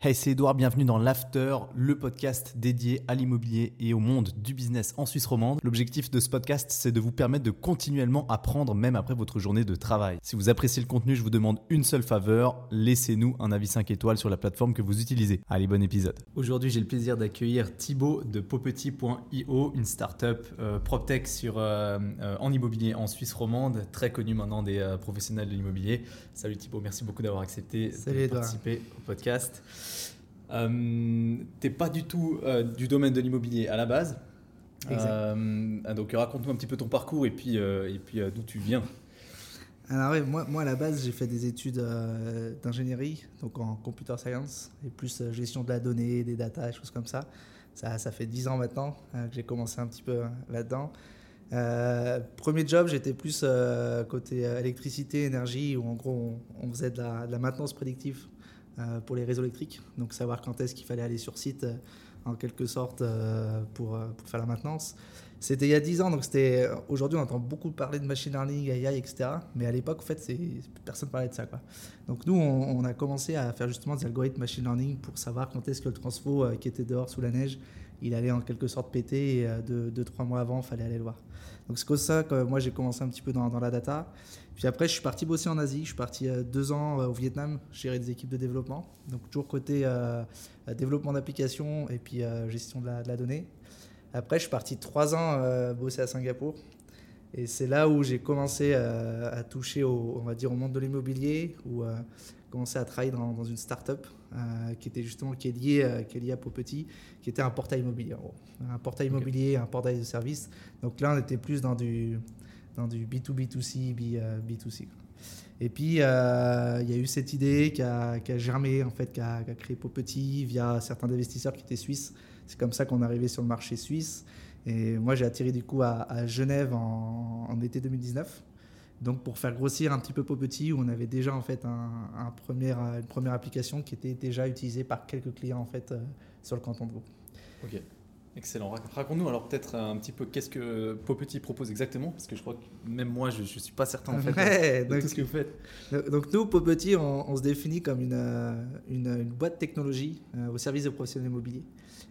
Hey, c'est Edouard, bienvenue dans l'After, le podcast dédié à l'immobilier et au monde du business en Suisse romande. L'objectif de ce podcast, c'est de vous permettre de continuellement apprendre même après votre journée de travail. Si vous appréciez le contenu, je vous demande une seule faveur, laissez-nous un avis 5 étoiles sur la plateforme que vous utilisez. Allez, bon épisode. Aujourd'hui, j'ai le plaisir d'accueillir Thibaut de Popetit.io, une startup euh, PropTech sur, euh, euh, en immobilier en Suisse romande, très connue maintenant des euh, professionnels de l'immobilier. Salut Thibaut, merci beaucoup d'avoir accepté Salut de Edouard. participer au podcast. Euh, T'es pas du tout euh, du domaine de l'immobilier à la base. Euh, donc raconte-nous un petit peu ton parcours et puis, euh, et puis euh, d'où tu viens. Alors ouais, moi, moi à la base j'ai fait des études d'ingénierie, donc en computer science, et plus gestion de la donnée, des data, des choses comme ça. Ça, ça fait 10 ans maintenant que j'ai commencé un petit peu là-dedans. Euh, premier job, j'étais plus euh, côté électricité, énergie, où en gros on, on faisait de la, de la maintenance prédictive pour les réseaux électriques, donc savoir quand est-ce qu'il fallait aller sur site euh, en quelque sorte euh, pour, euh, faire la maintenance. C'était il y a 10 ans, donc c'était. Aujourd'hui, on entend beaucoup parler de machine learning, AI, etc. Mais à l'époque, en fait, personne parlait de ça. Donc nous, on, a commencé à faire justement des algorithmes machine learning pour savoir quand est-ce que le transfo euh, qui était dehors sous la neige, il allait en quelque sorte péter. Et euh, deux, deux, trois mois avant, il fallait aller le voir. Donc c'est comme ça que moi j'ai commencé un petit peu dans la data. Puis après, je suis parti bosser en Asie. Je suis parti euh, deux ans euh, au Vietnam, gérer des équipes de développement. Donc toujours côté euh, développement d'applications et puis euh, gestion de la, de la donnée. Après, je suis parti trois ans euh, bosser à Singapour. Et c'est là où j'ai commencé à toucher au, on va dire, au monde de l'immobilier, où commencé à travailler dans, dans une start-up qui était justement qui est liée, qui est liée à Popetit, qui était un portail immobilier. en gros. Un portail immobilier, un portail de services. Donc là, on était plus dans du, dans du B2B2C, B, euh, B2C. quoi. Et puis, euh, il y a eu cette idée qui a, germé, en fait, qui a, qui a créé Popetit via certains investisseurs qui étaient suisses. C'est comme ça qu'on est arrivé sur le marché suisse. Et moi, j'ai atterri du coup à, Genève en, été 2019. Donc, pour faire grossir un petit peu Popetit, où on avait déjà en fait un, une première application qui était déjà utilisée par quelques clients en fait euh, sur le canton de Vaud. Excellent. Rac- Raconte-nous alors peut-être un petit peu qu'est-ce que Popetit propose exactement, parce que je crois que même moi je ne suis pas certain en fait Ouais, de donc- tout ce que vous faites. Donc nous, Popetit, on, on se définit comme une, euh, une, une boîte de technologie euh, au service des professionnels immobiliers.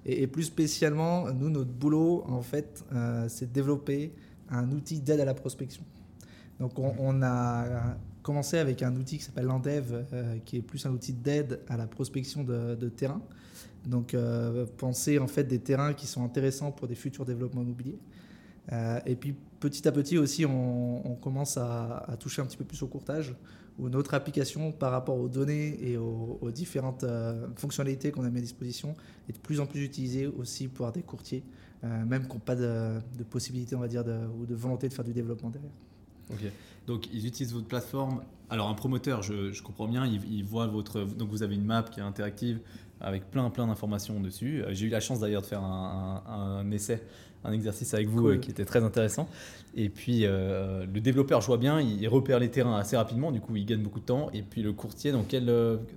Et, et plus spécialement, nous, notre boulot, en fait, euh, c'est de développer un outil d'aide à la prospection. Donc on, on a commencé avec un outil qui s'appelle Landev, euh, qui est plus un outil d'aide à la prospection de, de terrain. Donc euh, penser en fait des terrains qui sont intéressants pour des futurs développements immobiliers. Euh, et puis petit à petit aussi, on, commence à, toucher un petit peu plus au courtage, où notre application par rapport aux données et aux, différentes euh, fonctionnalités qu'on a mis à disposition est de plus en plus utilisée aussi par des courtiers, euh, même qui n'ont pas de, possibilité, on va dire, ou de volonté de faire du développement derrière. Ok. Donc ils utilisent votre plateforme. Alors un promoteur, je, comprends bien, il voit votre. Donc vous avez une map qui est interactive avec plein plein d'informations dessus. Euh, J'ai eu la chance d'ailleurs de faire un, un- un essai, un exercice avec vous Cool. euh, qui était très intéressant. Et puis euh, le développeur, je vois bien, il, il repère les terrains assez rapidement, du coup il gagne beaucoup de temps. Et puis le courtier, dans quel,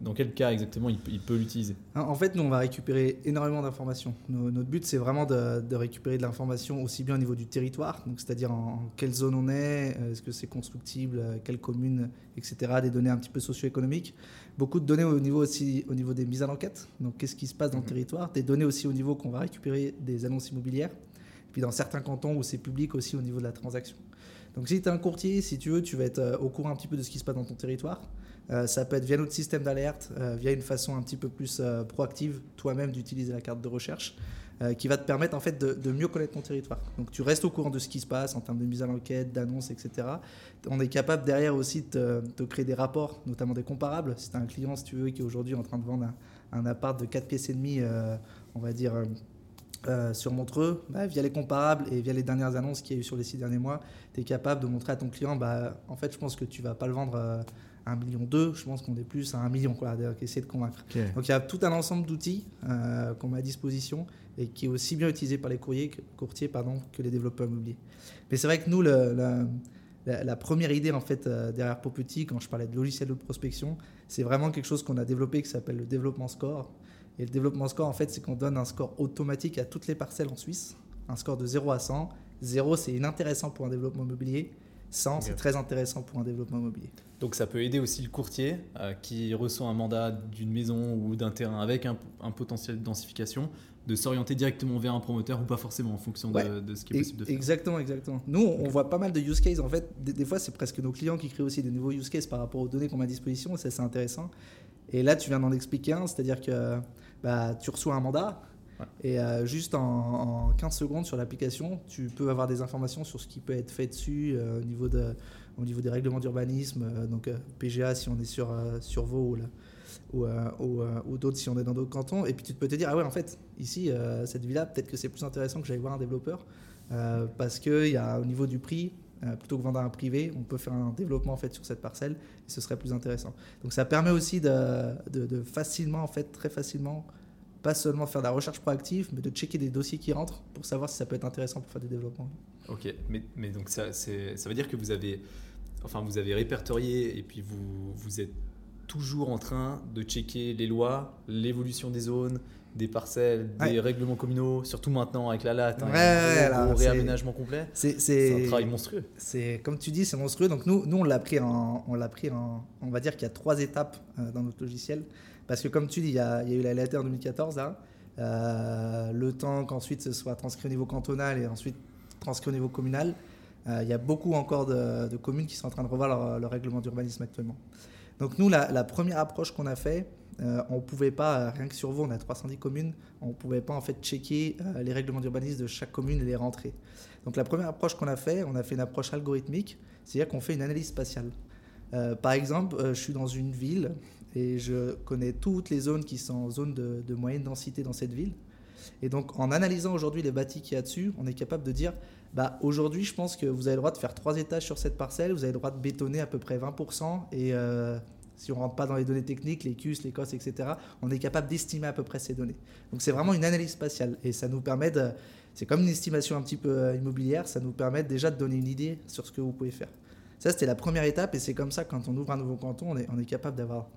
dans quel cas exactement il, peut- il peut l'utiliser? En fait, nous, on va récupérer énormément d'informations. Notre but, c'est vraiment de, de récupérer de l'information aussi bien au niveau du territoire, donc c'est-à-dire en, quelle zone on est, est-ce que c'est constructible, quelle commune, etc. Des données un petit peu socio-économiques. Beaucoup de données au niveau aussi au niveau des mises à l'enquête. Donc, qu'est-ce qui se passe dans le Mhm. territoire? Des données aussi au niveau qu'on va récupérer des annonces immobilières. Puis dans certains cantons où c'est public aussi au niveau de la transaction. Donc, si tu es un courtier, si tu veux, tu vas être euh, au courant un petit peu de ce qui se passe dans ton territoire. Euh, ça peut être via notre système d'alerte, euh, via une façon un petit peu plus euh, proactive toi-même d'utiliser la carte de recherche, euh, qui va te permettre en fait de, de mieux connaître ton territoire. Donc tu restes au courant de ce qui se passe en termes de mise à l'enquête, d'annonces, etc. On est capable derrière aussi de créer des rapports, notamment des comparables. Si tu as un client, si tu veux, qui est aujourd'hui en train de vendre un, un appart de 4 pièces et demie, euh, on va dire. euh, sur Montreux, bah, via les comparables et via les dernières annonces qu'il y a eu sur les six derniers mois, tu es capable de montrer à ton client, bah, en fait, je pense que tu vas pas le vendre euh, à 1,2 million, je pense qu'on est plus à 1 million, quoi, de- essayer de convaincre. Donc il y a tout un ensemble d'outils euh, qu'on met à disposition et qui est aussi bien utilisé par les courriers, courtiers pardon, que les développeurs immobiliers. Mais c'est vrai que nous, le- la, la première idée en fait euh, derrière Popetit, quand je parlais de logiciel de prospection, c'est vraiment quelque chose qu'on a développé qui s'appelle le développement score. Et le développement score, en fait, c'est qu'on donne un score automatique à toutes les parcelles en Suisse, un score de 0 à 100. 0, c'est inintéressant pour un développement immobilier. 100, c'est très intéressant pour un développement immobilier. Donc ça peut aider aussi le courtier euh, qui reçoit un mandat d'une maison ou d'un terrain avec un, potentiel de densification de s'orienter directement vers un promoteur ou pas forcément en fonction de, ce qui est possible de faire. Exactement, exactement. Nous, on voit pas mal de use cases. En fait, des, fois, c'est presque nos clients qui créent aussi des nouveaux use cases par rapport aux données qu'on a à disposition. Ça, c'est intéressant. Et là, tu viens d'en expliquer un, c'est-à-dire que bah, tu reçois un mandat, et euh, juste en, 15 secondes sur l'application, tu peux avoir des informations sur ce qui peut être fait dessus euh, au, niveau de, au niveau des règlements d'urbanisme, euh, donc PGA si on est sur, sur Vaud ou, ou, ou, d'autres si on est dans d'autres cantons. Et puis tu peux te dire, ah ouais, en fait, ici, cette ville-là, peut-être que c'est plus intéressant que j'aille voir un développeur parce qu'il y a au niveau du prix, plutôt que vendre à un privé, on peut faire un développement en fait sur cette parcelle et ce serait plus intéressant. Donc ça permet aussi de, facilement, en fait, très facilement pas seulement faire de la recherche proactive, mais de checker des dossiers qui rentrent pour savoir si ça peut être intéressant pour faire des développements. Ok, mais, donc ça, ça veut dire que vous avez, enfin vous avez répertorié et puis vous êtes toujours en train de checker les lois, l'évolution des zones, des parcelles, des règlements communaux, surtout maintenant avec la latte, hein, un réaménagement complet. C'est un travail monstrueux. C'est comme tu dis, c'est monstrueux. Donc nous, nous on l'a pris en, on l'a pris en, on va dire qu'il y a trois étapes euh, dans notre logiciel. Parce que comme tu dis, il y a, eu la lettre en 2014, euh, le temps qu'ensuite ce soit transcrit au niveau cantonal et ensuite transcrit au niveau communal. Euh, il y a beaucoup encore de, communes qui sont en train de revoir leur, règlement d'urbanisme actuellement. Donc nous, la, première approche qu'on a fait, euh, on ne pouvait pas, rien que sur vous, on a 310 communes, on ne pouvait pas en fait checker les règlements d'urbanisme de chaque commune et les rentrer. Donc la première approche qu'on a fait, on a fait une approche algorithmique, c'est-à-dire qu'on fait une analyse spatiale. par exemple, je suis dans une ville et je connais toutes les zones qui sont en zone de, moyenne densité dans cette ville. Et donc, en analysant aujourd'hui les bâtis qu'il y a dessus, on est capable de dire bah, aujourd'hui, je pense que vous avez le droit de faire trois étages sur cette parcelle, vous avez le droit de bétonner à peu près 20%, et euh, si on ne rentre pas dans les données techniques, les CUS, les COS, etc., on est capable d'estimer à peu près ces données. Donc, c'est vraiment une analyse spatiale, et ça nous permet de. C'est comme une estimation un petit peu euh, immobilière, ça nous permet déjà de donner une idée sur ce que vous pouvez faire. Ça, c'était la première étape, et c'est comme ça, quand on ouvre un nouveau canton, on est, on est capable d'avoir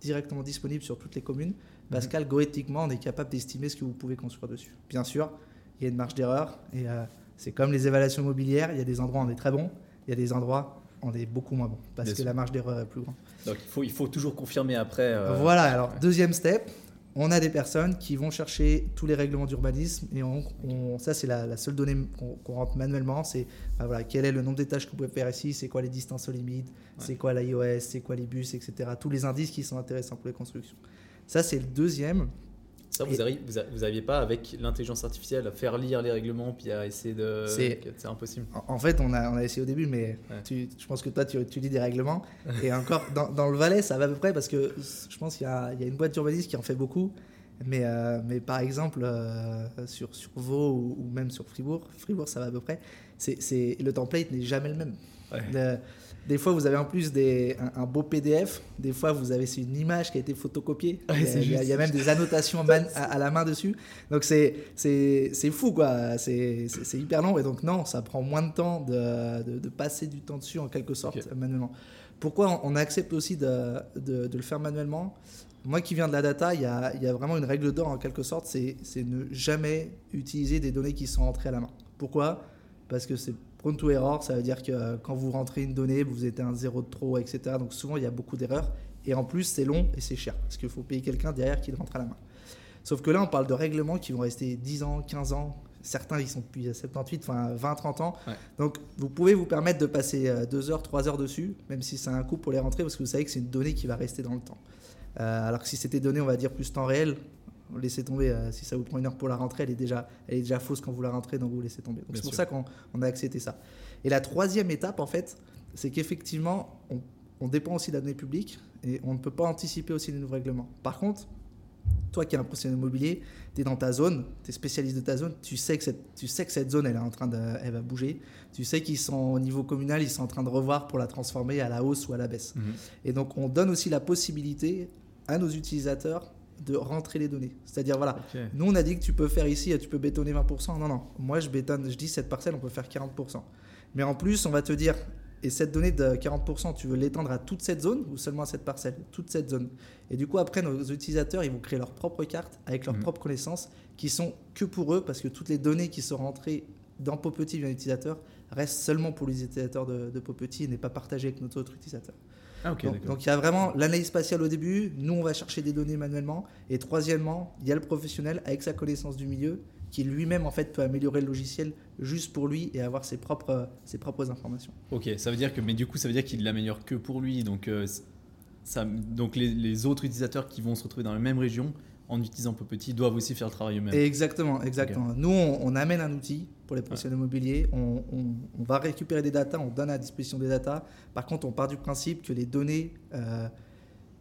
directement disponible sur toutes les communes parce mhm. qu'algorithmiquement, on est capable d'estimer ce que vous pouvez construire dessus. Bien sûr, il y a une marge d'erreur et euh, c'est comme les évaluations immobilières, il y a des endroits où on est très bon, il y a des endroits on est beaucoup moins bon parce que la marge d'erreur est plus grande. Donc il faut, il faut toujours confirmer après. Euh, voilà, alors deuxième step, on a des personnes qui vont chercher tous les règlements d'urbanisme et on, ça c'est la, seule donnée qu'on rentre manuellement, c'est bah voilà, quel est le nombre d'étages que vous pouvez faire ici, c'est quoi les distances aux limites, c'est quoi l'IOS, c'est quoi les bus, etc. Tous les indices qui sont intéressants pour les constructions. Ça c'est le deuxième. Ça, vous n'aviez vous, pas avec l'intelligence artificielle à faire lire les règlements puis à essayer de. C'est impossible. En, fait, on a, on a essayé au début, mais je pense que toi, tu, tu lis des règlements. et encore, dans, dans, le Valais, ça va à peu près parce que je pense qu'il y, y, a une boîte d'urbanisme qui en fait beaucoup. Mais, euh, mais par exemple, euh, sur, sur Vaud ou, même sur Fribourg, Fribourg, ça va à peu près. C'est, le template n'est jamais le même. Des fois, vous avez en plus des, un, beau PDF. Des fois, vous avez une image qui a été photocopiée. il, y a, même des annotations à, la main dessus. Donc, c'est fou, quoi. C'est hyper long. Et donc, non, ça prend moins de temps de, de, passer du temps dessus, en quelque sorte, manuellement. Pourquoi on, accepte aussi de, de, le faire manuellement? Moi qui viens de la data, il y a, il y a vraiment une règle d'or, en quelque sorte. C'est ne jamais utiliser des données qui sont entrées à la main. Pourquoi? Parce que c'est prone to error, ça veut dire que euh, quand vous rentrez une donnée, vous êtes un zéro de trop, etc. Donc souvent, il y a beaucoup d'erreurs. Et en plus, c'est long et c'est cher. Parce qu'il faut payer quelqu'un derrière qui le rentre à la main. Sauf que là, on parle de règlements qui vont rester 10 ans, 15 ans. Certains, ils sont depuis 78, enfin 20, 30 ans. Donc, vous pouvez vous permettre de passer 2 euh, heures, 3 heures dessus, même si c'est un coût pour les rentrer, parce que vous savez que c'est une donnée qui va rester dans le temps. Euh, alors que si c'était donné, on va dire, plus temps réel, laissez tomber. Euh, si ça vous prend une heure pour la rentrée, elle est déjà, elle est déjà fausse quand vous la rentrez, donc vous laissez tomber. C'est pour ça qu'on a accepté ça. Et la troisième étape, en fait, c'est qu'effectivement, on, dépend aussi de la donnée publique et on ne peut pas anticiper aussi les nouveaux règlements. Par contre, toi qui es un professionnel immobilier, tu es dans ta zone, tu es spécialiste de ta zone, tu sais que cette, tu sais que cette zone, elle, est en train de, elle va bouger. Tu sais qu'ils sont au niveau communal, ils sont en train de revoir pour la transformer à la hausse ou à la baisse. Mhm. Et donc, on donne aussi la possibilité à nos utilisateurs de rentrer les données. C'est-à-dire, voilà, nous on a dit que tu peux faire ici, tu peux bétonner 20%. Non, non, moi je bétonne, je dis cette parcelle, on peut faire 40%. Mais en plus, on va te dire, et cette donnée de 40%, tu veux l'étendre à toute cette zone ou seulement à cette parcelle? Toute cette zone. Et du coup, après, nos utilisateurs, ils vont créer leur propre carte avec leurs mhm. propres connaissances qui sont que pour eux, parce que toutes les données qui sont rentrées dans Popetit via l'utilisateur reste seulement pour les utilisateurs de, de Popetit et n'est pas partagé avec nos autres utilisateurs. Ah, donc, il y a vraiment l'analyse spatiale au début, nous on va chercher des données manuellement, et troisièmement, il y a le professionnel avec sa connaissance du milieu qui lui-même en fait peut améliorer le logiciel juste pour lui et avoir ses propres, ses propres informations. Ok, ça veut dire que, mais du coup, ça veut dire qu'il l'améliore que pour lui. Donc, euh, ça, donc les, les autres utilisateurs qui vont se retrouver dans la même région en utilisant Popetit doivent aussi faire le travail eux-mêmes. Exactement, exactement. Nous, on, on imène un outil pour les professionnels immobiliers, on, on- on va récupérer des datas, on donne à disposition des datas. Par contre, on part du principe que les données euh,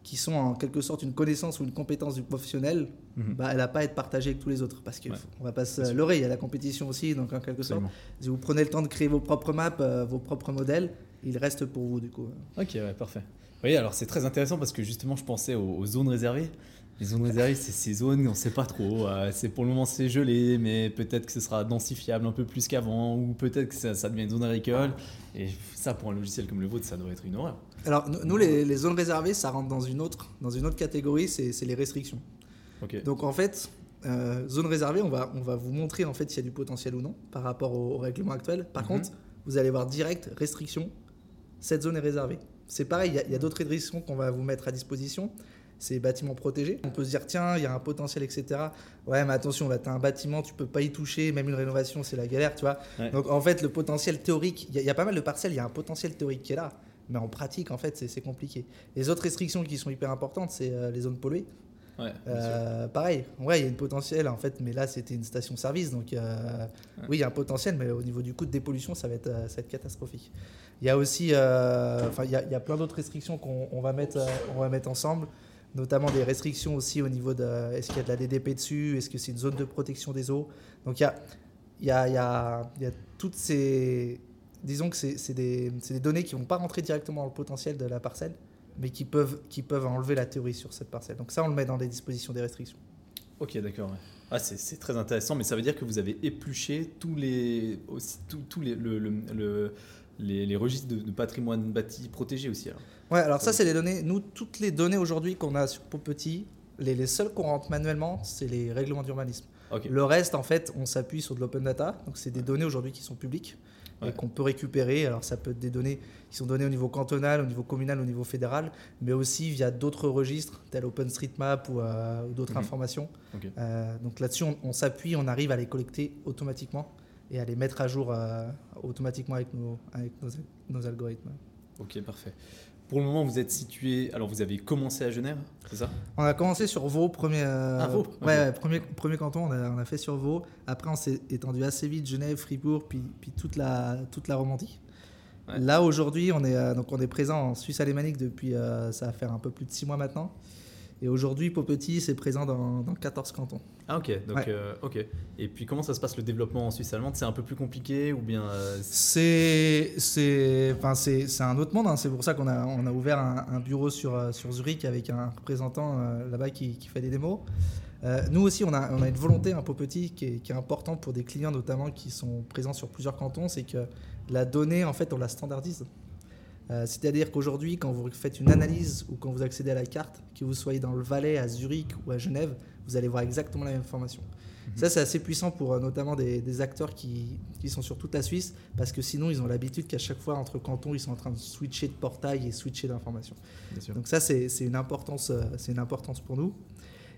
qui sont en quelque sorte une connaissance ou une compétence du professionnel, Mhm. bah, elle n'a pas à être partagée avec tous les autres. Parce qu'on Ouais. ne va pas se leurrer, il y a la compétition aussi, donc en quelque sorte, si vous prenez le temps de créer vos propres maps, euh, vos propres modèles, ils restent pour vous du coup. Ok, ouais, parfait. Oui, alors c'est très intéressant parce que justement, je pensais aux, aux zones réservées. Les zones réservées, c'est ces zones, on ne sait pas trop. euh, c'est pour le moment, c'est gelé, mais peut-être que ce sera densifiable un peu plus qu'avant, ou peut-être que ça, ça devient une zone agricole. Et ça, pour un logiciel comme le vôtre, ça doit être une horreur. Alors nous, les, les zones réservées, ça rentre dans une autre, dans une autre catégorie, c'est les restrictions. Donc en fait, euh, zone réservée, on va, on va vous montrer en fait s'il y a du potentiel ou non par rapport au, au règlement actuel. Par Mhm. contre, vous allez voir direct restriction, cette zone est réservée. C'est pareil, il y a, il y a d'autres restrictions qu'on va vous mettre à disposition. C'est bâtiments protégés. On peut se dire tiens, il y a un potentiel, etc. Ouais, mais attention, là, tu as un bâtiment, tu peux pas y toucher, même une rénovation, c'est la galère, tu vois. Ouais. Donc en fait, le potentiel théorique, il y, a- il y a pas mal de parcelles, il y a un potentiel théorique qui est là. Mais en pratique, en fait, c'est- compliqué. Les autres restrictions qui sont hyper importantes, c'est euh, les zones polluées. Ouais. Euh, pareil, ouais, il y a une potentiel en fait, mais là c'était une station-service, donc euh, oui, il y a un potentiel, mais au niveau du coût de dépollution, ça va être, euh, ça va être catastrophique. Il y a aussi, enfin, il, y a, il y a plein d'autres restrictions qu'on on va mettre, on va mettre ensemble, notamment des restrictions aussi au niveau de, est-ce qu'il y a de la DDP dessus, est-ce que c'est une zone de protection des eaux. Donc il y a, il y a, il y a, toutes ces, disons que c'est des, des données qui vont pas rentrer directement dans le potentiel de la parcelle, mais qui peuvent, qui peuvent enlever la théorie sur cette parcelle. Donc ça, on le met dans les dispositions des restrictions. Ok, d'accord. Ah, c'est très intéressant, mais ça veut dire que vous avez épluché tous les, les, le, le- le- les, registres de, patrimoine bâti protégé aussi. Ouais, alors ça, c'est les données. Nous, toutes les données aujourd'hui qu'on a sur Petit, les, les seules qu'on rentre manuellement, c'est les règlements d'urbanisme. Le reste, en fait, on s'appuie sur de l'open data. Donc, c'est des données aujourd'hui qui sont publiques Ouais. et qu'on peut récupérer. Alors, ça peut être des données qui sont données au niveau cantonal, au niveau communal, au niveau fédéral, mais aussi via d'autres registres, tels OpenStreetMap ou, euh, ou d'autres Mhm. informations. Euh, donc là-dessus, on, on s'appuie, on arrive à les collecter automatiquement et à les mettre à jour euh, automatiquement avec nos, avec nos, nos algorithmes. Ok, parfait. Pour le moment, vous êtes situé. Alors, vous avez commencé à Genève, c'est ça? On a commencé sur Vaud, premier, euh, Ah, Vaud, ouais, premier, premier canton, on a, on a fait sur Vaud. Après, on s'est étendu assez vite, Genève, Fribourg, puis, puis toute, la, toute la Romandie. Ouais. Là, aujourd'hui, on, est, euh, donc on est présent en Suisse alémanique depuis, euh, ça va faire un peu plus de 6 mois maintenant. Et aujourd'hui, Popetit, c'est présent dans, dans 14 cantons. Ah, ok. Donc, Ouais. euh, ok. Et puis, comment ça se passe le développement en Suisse allemande? C'est un peu plus compliqué ou bien euh, c'est- C'est enfin un autre monde. hein. C'est pour ça qu'on a on a ouvert un, un bureau sur euh, sur Zurich avec un représentant euh, là-bas qui, qui fait des démos. Nous aussi, on a, on a une volonté un peu petit qui est, qui est important pour des clients notamment qui sont présents sur plusieurs cantons, c'est que la donnée, en fait, on la standardise. Euh, C'est-à-dire qu'aujourd'hui, quand vous faites une analyse ou quand vous accédez à la carte, que vous soyez dans le Valais, à Zurich ou à Genève, vous allez voir exactement la même information. Ça, c'est assez puissant pour euh, notamment des, des acteurs qui, qui sont sur toute la Suisse, parce que sinon, ils ont l'habitude qu'à chaque fois, entre cantons, ils sont en train de switcher de portail et switcher sûr. Donc ça, c'est une, importance, euh, c'est une importance pour nous.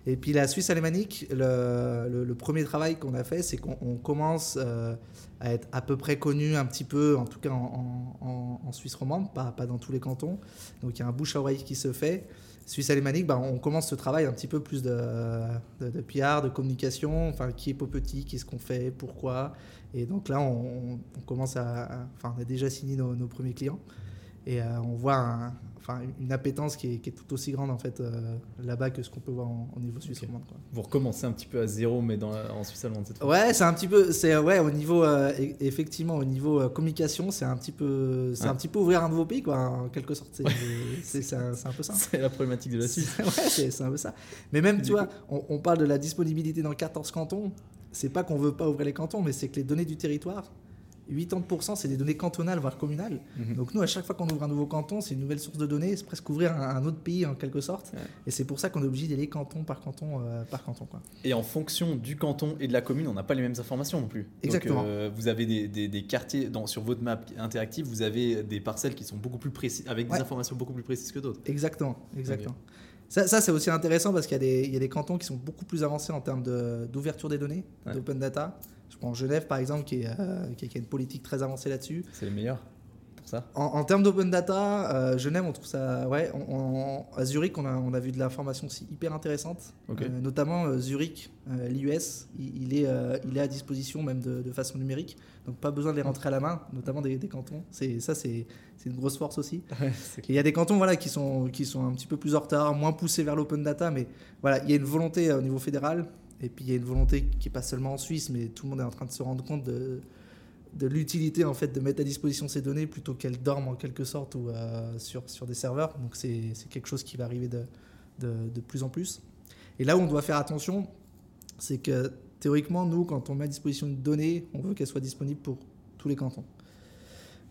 Et puis la Suisse alémanique, le, premier travail qu'on a fait, c'est qu'on on commence euh, à être à peu près connu un petit peu, en tout cas en, Suisse romande, pas, dans tous les cantons. Donc il y a un bouche à oreille qui se fait. Suisse alémanique, bah, on commence ce travail un petit peu plus de, de, de PR, de communication, enfin qui est Popetit, qu'est-ce qu'on fait, pourquoi. Et donc là, on, commence à, enfin on a déjà signé nos, nos premiers clients. Et euh, on voit un- enfin, une appétence qui est, qui est tout aussi grande en fait euh, là-bas que ce qu'on peut voir en- au niveau suisse romande. quoi. Vous recommencez un petit peu à zéro, mais dans la- en Suisse allemande cette fois. Ouais, c'est un petit peu, c'est ouais au niveau euh, e- effectivement au niveau euh, communication, c'est un petit peu, c'est un petit peu ouvrir un nouveau pays quoi, en quelque sorte. C'est c'est- c'est un, c'est un peu ça. C'est la problématique de la Suisse. C'est- ouais, c'est c'est un peu ça. Mais même, tu vois, on, on parle de la disponibilité dans 14 cantons. C'est pas qu'on veut pas ouvrir les cantons, mais c'est que les données du territoire, 80% c'est des données cantonales, voire communales. Mhm. Donc nous, à chaque fois qu'on ouvre un nouveau canton, c'est une nouvelle source de données, c'est presque ouvrir un, un autre pays en quelque sorte. Ouais. Et c'est pour ça qu'on est obligé d'aller canton par canton euh, par canton. Quoi. Et en fonction du canton et de la commune, on n'a pas les mêmes informations non plus. Donc, Exactement. euh, vous avez des, des- des quartiers dans, sur votre map interactive, vous avez des parcelles qui sont beaucoup plus précises, avec des informations beaucoup plus précises que d'autres. Exactement, exactement. Ça, ça, c'est aussi intéressant parce qu'il y, a des- il y a des cantons qui sont beaucoup plus avancés en termes de- d'ouverture des données, Ouais. d'open data. Je prends Genève par exemple qui, est, euh, qui, a une politique très avancée là-dessus. C'est les meilleurs pour ça? En, en termes d'open data, euh, Genève, on trouve ça. Ouais, on- on- à Zurich, on a, on a vu de l'information aussi hyper intéressante. Ok. Euh, notamment Zurich, l'IUS, il, il est, il est à disposition même de, de façon numérique. Donc pas besoin de les rentrer à la main, notamment des, des cantons. Ça, c'est, une grosse force aussi. Il y a des cantons voilà, qui, sont, qui sont un petit peu plus en retard, moins poussés vers l'open data, mais voilà, il y a une volonté au niveau fédéral, et puis il y a une volonté qui n'est pas seulement en Suisse, mais tout le monde est en train de se rendre compte de, l'utilité en fait de mettre à disposition ces données plutôt qu'elles dorment en quelque sorte ou euh, sur, sur des serveurs. Donc c'est c'est quelque chose qui va arriver de, de, de plus en plus. Et là où on doit faire attention, c'est que théoriquement, nous, quand on met à disposition une donnée, on veut qu'elle soit disponible pour tous les cantons.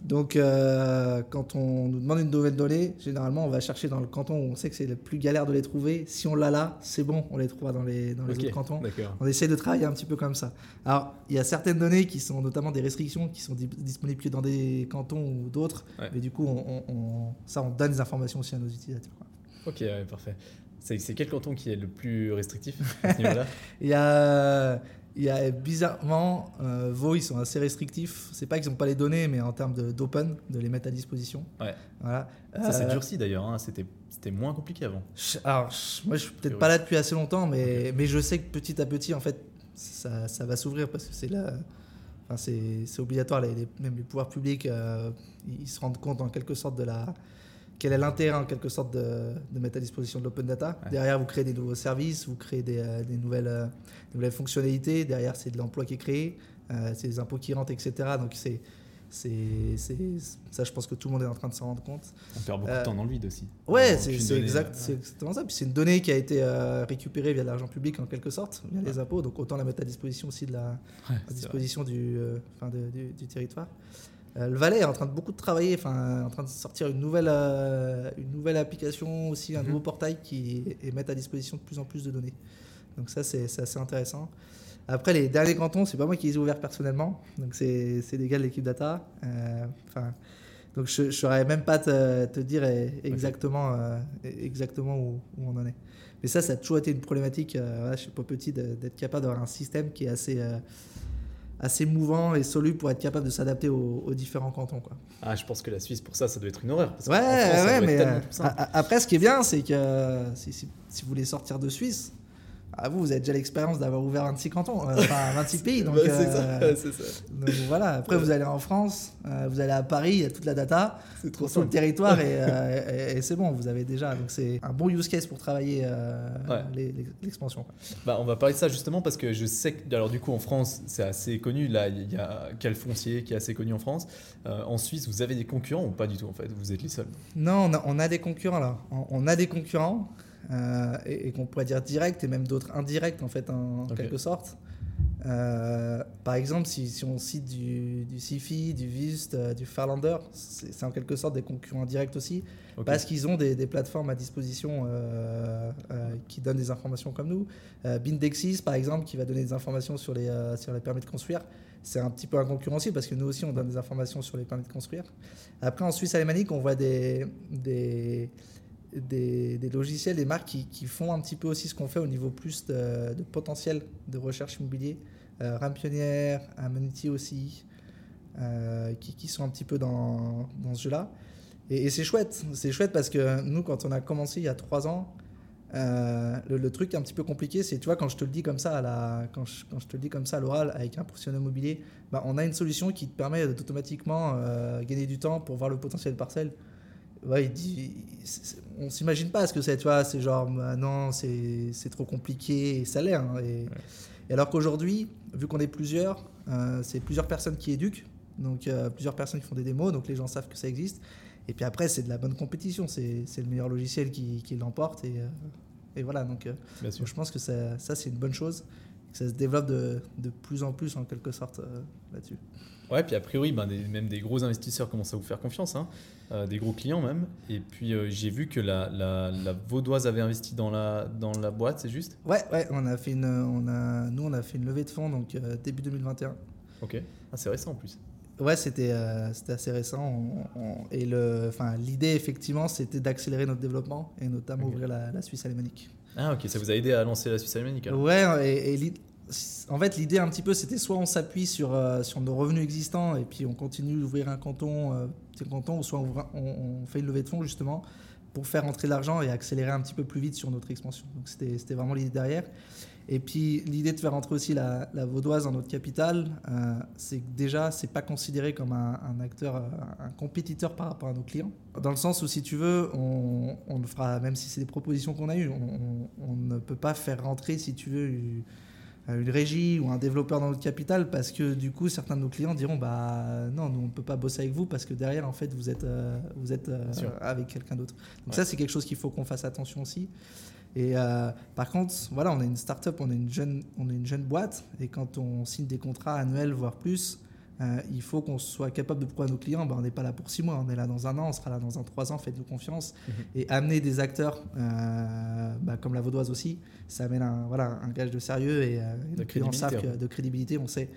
Donc, euh, quand on nous demande une nouvelle donnée, généralement, on va chercher dans le canton où on sait que c'est le plus galère de les trouver. Si on l'a là, c'est bon, on les trouvera dans les, dans les autres cantons. On essaie de travailler un petit peu comme ça. Alors, il y a certaines données qui sont notamment des restrictions qui sont di- disponibles que dans des cantons ou d'autres. Ouais. Mais du coup, on, on- on- ça, on donne des informations aussi à nos utilisateurs. Ok, ouais, parfait. C'est c'est quel canton qui est le plus restrictif à ce niveau-là? Il y a, il y a bizarrement, euh, Vaud, ils sont assez restrictifs. C'est pas qu'ils n'ont pas les données, mais en termes d'open, de, les mettre à disposition. Ouais. Voilà. Ça s'est Euh, durci d'ailleurs, hein. c'était moins compliqué avant. Je- Alors, je- moi, je suis peut-être pas là depuis assez longtemps, mais, mais je sais que petit à petit, en fait, ça, ça va s'ouvrir parce que c'est là. Enfin, c'est c'est obligatoire. Les, les- même les pouvoirs publics, euh, ils se rendent compte en quelque sorte de la. Quel est l'intérêt en quelque sorte de, de mettre à disposition de l'open data Ouais. Derrière, vous créez des nouveaux services, vous créez des, euh, des nouvelles, euh, des nouvelles fonctionnalités. Derrière, c'est de l'emploi qui est créé, euh, c'est des impôts qui rentrent, etc. Donc, c'est. Ça, je pense que tout le monde est en train de s'en rendre compte. On perd beaucoup de temps dans le vide aussi. Ouais, c'est exact, c'est exactement ça. Puis c'est une donnée qui a été récupérée via l'argent public en quelque sorte, via les Ouais. impôts. Donc autant la mettre à disposition aussi de la ouais, à disposition du, enfin, de- du, du territoire. Euh, le Valais est en train de beaucoup de travailler, enfin en train de sortir une nouvelle euh, une nouvelle application aussi, un Mhm. nouveau portail qui et mettre à disposition de plus en plus de données. Donc ça c'est assez intéressant. Après les derniers cantons, c'est pas moi qui les ai ouverts personnellement, donc c'est des gars de l'équipe data. Euh, donc je ne saurais même pas te, te dire eh, exactement, euh, exactement où, où on en est. Mais ça, ça a toujours été une problématique euh, voilà, chez Petit d'être capable d'avoir un système qui est assez, assez mouvant et soluble pour être capable de s'adapter aux, aux différents cantons. Quoi. Ah, je pense que la Suisse, pour ça, ça doit être une horreur. Parce Ouais, France, ouais, mais euh, après, ce qui est bien, c'est que euh, si, si- si vous voulez sortir de Suisse, ah, vous, vous avez déjà l'expérience d'avoir ouvert 26 cantons, euh, enfin 26 pays. Donc, Bah, c'est ça, euh, c'est ça. donc voilà, après vous allez en France, euh, vous allez à Paris, il y a toute la data trop tout le territoire et, euh, et- et c'est bon, vous avez déjà. Donc c'est un bon use case pour travailler euh, Ouais. l'expansion. Bah, on va parler de ça justement parce que je sais que, alors du coup en France c'est assez connu, là il y a Calfoncier qui est assez connu en France. Euh, en Suisse vous avez des concurrents ou pas du tout en fait? Vous êtes les seuls? Non, on a, on a des concurrents là. On, on a des concurrents euh, et, et qu'on pourrait dire directs et même d'autres indirects en fait en quelque sorte. Euh, par exemple, si, si on cite du, du Sifi, du Vist, euh, du Farlander, c'est en quelque sorte des concurrents directs aussi. Parce qu'ils ont des, des plateformes à disposition euh, qui donnent des informations comme nous. Bindexis, par exemple, qui va donner des informations sur les, sur les permis de construire, c'est un petit peu un concurrent aussi parce que nous aussi, on donne des informations sur les permis de construire. Après, en Suisse alémanique, on voit des, des, des, des logiciels, des marques qui, qui font un petit peu aussi ce qu'on fait au niveau plus de, de potentiel de recherche immobilier. Euh, RAM Pionnière, Amenity aussi, euh, qui, qui sont un petit peu dans, dans ce jeu-là. Et, c'est chouette, c'est chouette parce que nous, quand on a commencé il y a trois ans, euh, le, le truc un petit peu compliqué, c'est, tu vois, quand je te le dis comme ça, à la, quand, quand je te le dis comme ça l'oral avec un professionnel immobilier, bah, on a une solution qui te permet d'automatiquement euh, gagner du temps pour voir le potentiel de parcelle. Ouais, il dit, on s'imagine pas ce que c'est, tu vois, c'est genre, bah, non, c'est trop compliqué, et ça l'est. hein, et, et alors qu'aujourd'hui, vu qu'on est plusieurs, euh, c'est plusieurs personnes qui éduquent, donc euh, plusieurs personnes qui font des démos, donc les gens savent que ça existe. Et puis après, c'est de la bonne compétition, c'est le meilleur logiciel qui, qui l'emporte. Et, euh, et voilà, donc je pense que ça, ça, c'est une bonne chose. Ça se développe de, de, plus en plus en quelque sorte là-dessus. Ouais, puis a priori, ben, même des gros investisseurs commencent à vous faire confiance, hein, des gros clients même. Et puis j'ai vu que la, la, la, Vaudoise avait investi dans la, dans la boîte, c'est juste? Ouais, ouais, on a fait une, on a, nous on a fait une levée de fonds donc début 2021. Ok, ah, c'est récent en plus. Ouais, c'était euh, c'était assez récent. et le, l'idée, effectivement, c'était d'accélérer notre développement et notamment ouvrir la, Suisse alémanique. Ah, ok, ça vous a aidé à lancer la Suisse alémanique Ouais, et, en fait, l'idée, un petit peu, c'était soit on s'appuie sur, euh, sur nos revenus existants et puis on continue d'ouvrir un canton, euh, canton, ou soit on, fait une levée de fonds, justement, pour faire entrer l'argent et accélérer un petit peu plus vite sur notre expansion. Donc, c'était vraiment l'idée derrière. Et puis l'idée de faire entrer aussi la, vaudoise dans notre capitale, euh, c'est que déjà, c'est pas considéré comme un, acteur, euh, un compétiteur par rapport à nos clients. Dans le sens où, si tu veux, on, on le fera, même si c'est des propositions qu'on a eues, on, ne peut pas faire rentrer, si tu veux, une, régie ou un développeur dans notre capitale parce que du coup, certains de nos clients diront bah non, nous on ne peut pas bosser avec vous parce que derrière, en fait, vous êtes, euh, vous êtes avec quelqu'un d'autre. Donc ça, c'est quelque chose qu'il faut qu'on fasse attention aussi. Et euh, par contre, voilà, on est une start-up, on est une jeune, on est une jeune boîte, et quand on signe des contrats annuels, voire plus, euh, il faut qu'on soit capable de prouver à nos clients, ben, on n'est pas là pour six mois, on est là dans un an, on sera là dans un trois ans, faites-nous confiance. Mhm. Et amener des acteurs, euh, bah, comme la Vaudoise aussi, ça amène un, voilà, un gage de sérieux et, de, crédibilité, de crédibilité, on sait.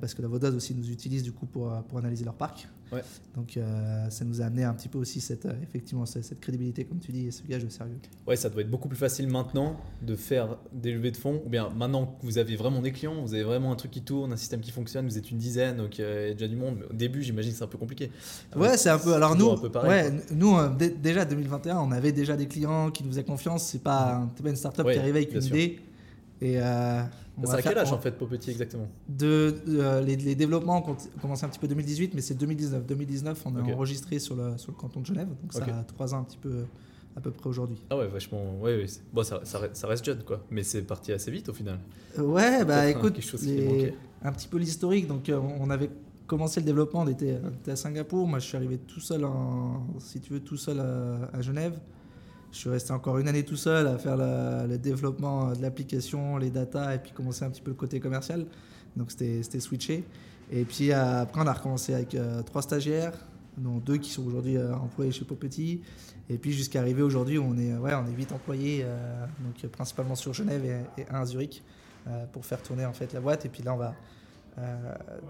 Parce que la Vaudoise aussi nous utilise du coup pour, pour analyser leur parc. Donc euh, ça nous a amené un petit peu aussi cette, euh, effectivement, cette, crédibilité, comme tu dis, et ce gage de sérieux. Ouais, ça doit être beaucoup plus facile maintenant de faire des levées de fonds, ou bien maintenant que vous avez vraiment des clients, vous avez vraiment un truc qui tourne, un système qui fonctionne, vous êtes une dizaine, donc euh, il y a déjà du monde. Mais au début, j'imagine que c'est un peu compliqué. Ouais, c'est un peu. Alors nous, ouais, nous déjà 2021, on avait déjà des clients qui nous faisaient confiance. C'est pas, pas une startup qui arrivait avec une idée. Et c'est à quel âge en fait Popetit exactement de, euh, les, développements ont commencé un petit peu 2018, mais c'est 2019. 2019, on a enregistré sur le, sur le canton de Genève, donc ça a trois ans un petit peu à peu près aujourd'hui. Ah ouais, vachement. Ouais, ouais bon, ça, ça, reste jeune quoi, mais c'est parti assez vite au final. Euh, ouais, bah écoute, un petit peu l'historique. Donc euh, on avait commencé le développement, on était, à Singapour. Moi, je suis arrivé tout seul, en, si tu veux, tout seul à Genève. Je suis resté encore une année tout seul à faire le développement de l'application, les datas et puis commencer un petit peu le côté commercial. Donc c'était switché. Et puis après, on a recommencé avec euh, trois stagiaires, dont deux qui sont aujourd'hui euh, employés chez Popetit. Et puis jusqu'à arriver aujourd'hui, on est ouais, on est huit employés, euh, donc principalement sur Genève et, un à Zurich, pour faire tourner en fait la boîte. Et puis là, on va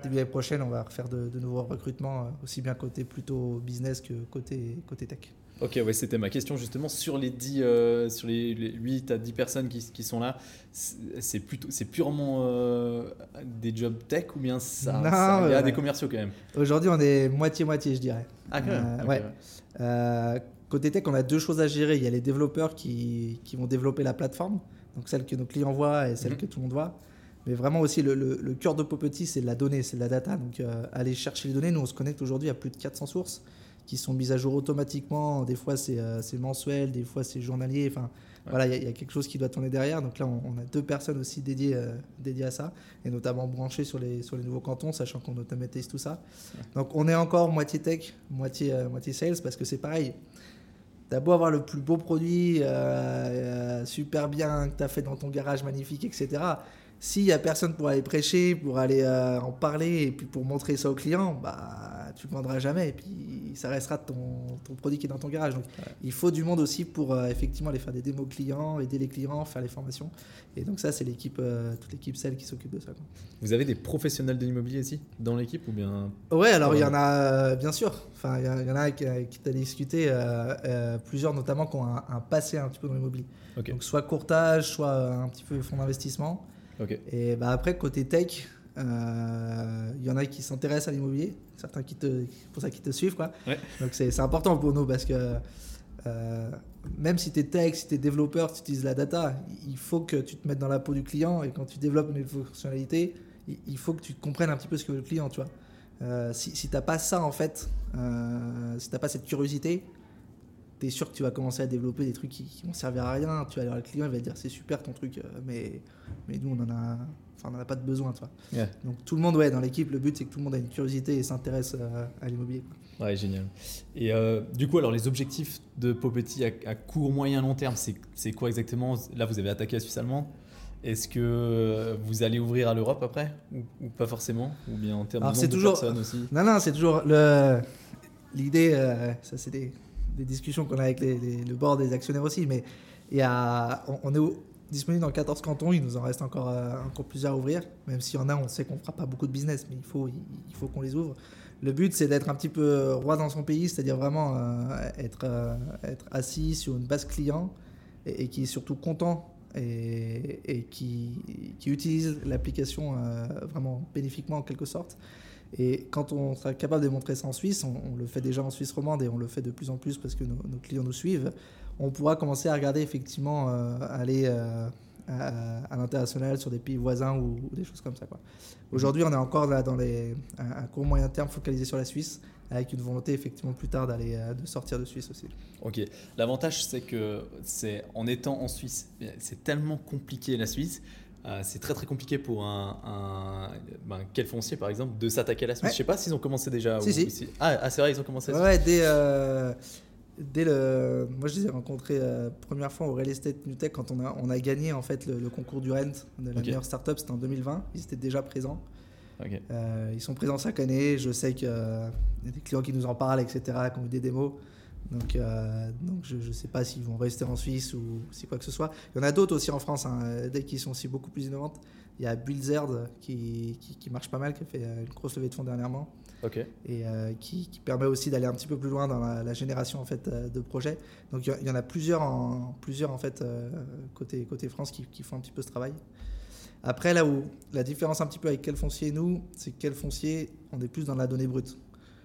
début l'année prochaine, on va refaire de, de nouveaux recrutements, aussi bien côté plutôt business que côté côté tech. Ok, ouais, c'était ma question justement sur les 10, euh, sur les, 8 à 10 personnes qui, qui sont là. C'est plutôt, c'est purement euh, des jobs tech ou bien ça, il y a des commerciaux quand même? Aujourd'hui, on est moitié moitié, je dirais. Ah quand même. Euh, ouais. côté tech, on a deux choses à gérer. Il y a les développeurs qui, qui vont développer la plateforme, donc celle que nos clients voient et celle mhm. que tout le monde voit. Mais vraiment aussi, le, le, cœur de Popetit, c'est la donnée, c'est de la data. Donc, aller chercher les données. Nous, on se connecte aujourd'hui à plus de 400 sources qui sont mises à jour automatiquement. Des fois, c'est euh, mensuel, des fois, c'est journalier. Enfin, voilà, il y, a quelque chose qui doit tourner derrière. Donc là, on, a deux personnes aussi dédiées, euh, dédiées à ça, et notamment branchées sur les, sur les nouveaux cantons, sachant qu'on automatise tout ça. Donc on est encore moitié tech, moitié, euh, moitié sales, parce que c'est pareil. T'as beau avoir le plus beau produit, super bien, que tu as fait dans ton garage magnifique, etc s'il y a personne pour aller prêcher, pour aller euh, en parler et puis pour montrer ça au client, bah tu ne vendras jamais et puis ça restera ton, ton, produit qui est dans ton garage. Donc il faut du monde aussi pour euh, effectivement aller faire des démos clients, aider les clients, faire les formations. Et donc ça c'est l'équipe, euh, toute l'équipe celle qui s'occupe de ça. Vous avez des professionnels de l'immobilier ici dans l'équipe ou bien Ouais, alors il y en a bien sûr. Enfin il y, en a qui, qui t'a discuté, plusieurs notamment qui ont un, passé un petit peu dans l'immobilier. Donc soit courtage, soit un petit peu fonds d'investissement. Et bah, après, côté tech, il euh, y en a qui s'intéressent à l'immobilier, certains qui te, pour ça qui te suivent. Quoi. Donc c'est important pour nous parce que euh, même si tu es tech, si tu es développeur, tu utilises la data, il faut que tu te mettes dans la peau du client et quand tu développes une fonctionnalité, il faut que tu comprennes un petit peu ce que veut le client. Tu vois. Euh, si, si tu n'as pas ça, en fait, si tu n'as pas cette curiosité, tu es sûr que tu vas commencer à développer des trucs qui, vont servir à rien. Tu vas aller le client, il va te dire c'est super ton truc, mais, mais nous, on en a, enfin, on a pas de besoin. Toi. Donc tout le monde, ouais, dans l'équipe, le but, c'est que tout le monde a une curiosité et s'intéresse euh, à, l'immobilier. Ouais, génial. Et euh, du coup, alors les objectifs de Popetit à, court, moyen, long terme, c'est quoi exactement? Là, vous avez attaqué la Suisse allemande. Est-ce que euh, vous allez ouvrir à l'Europe après? Ou, ou pas forcément? Ou bien en termes Alors, de nombre toujours- de personnes aussi? Non, non, c'est toujours le l'idée. euh, ça, c'est des, des discussions qu'on a avec le board des actionnaires aussi. Mais il y a, on, est disponible dans 14 cantons. Il nous en reste encore, euh, encore plusieurs à ouvrir. Même s'il y en a, on sait qu'on fera pas beaucoup de business, mais il faut, il, faut qu'on les ouvre. Le but, c'est d'être un petit peu roi dans son pays, c'est-à-dire vraiment euh, être, euh, assis sur une base client et, qui est surtout content et, qui, utilise l'application euh, vraiment bénéfiquement en quelque sorte. Et quand on sera capable de montrer ça en Suisse, on, le fait déjà en Suisse romande et on le fait de plus en plus parce que nos, clients nous suivent, on pourra commencer à regarder effectivement euh, aller euh, à, l'international sur des pays voisins ou, des choses comme ça. Aujourd'hui, on est encore là dans les, un court moyen terme focalisé sur la Suisse avec une volonté effectivement plus tard d'aller euh, de sortir de Suisse aussi. Ok. L'avantage, c'est que c'est en étant en Suisse, c'est tellement compliqué la Suisse. Euh, c'est très très compliqué pour un, un ben, quel foncier par exemple de s'attaquer à la Suisse. Ouais. Je sais pas s'ils ont commencé déjà. Si, ou- si. si- Ah, ah, c'est vrai, ils ont commencé. Ouais, dès, euh, dès le. Moi, je les ai rencontrés euh, première fois au Real Estate New Tech quand on a, on a gagné en fait le, le concours du Rent de la Ok. meilleure startup. C'était en 2020. Ils étaient déjà présents. Ils sont présents chaque année. Je sais qu'il y a des clients qui nous en parlent, etc., qui ont eu des démos. Donc, euh, donc je ne sais pas s'ils vont rester en Suisse ou si quoi que ce soit. Il y en a d'autres aussi en France, hein, dès qu'ils sont aussi beaucoup plus innovantes. Il y a Buildzerd qui, qui, qui marche pas mal, qui a fait euh, une grosse levée de fonds dernièrement et euh, qui, qui permet aussi d'aller un petit peu plus loin dans la, la génération en fait euh, de projets. Donc il y en a plusieurs en plusieurs en fait euh, côté côté France qui, qui font un petit peu ce travail. Après là où la différence un petit peu avec quel foncier nous, c'est que quel foncier on est plus dans la donnée brute.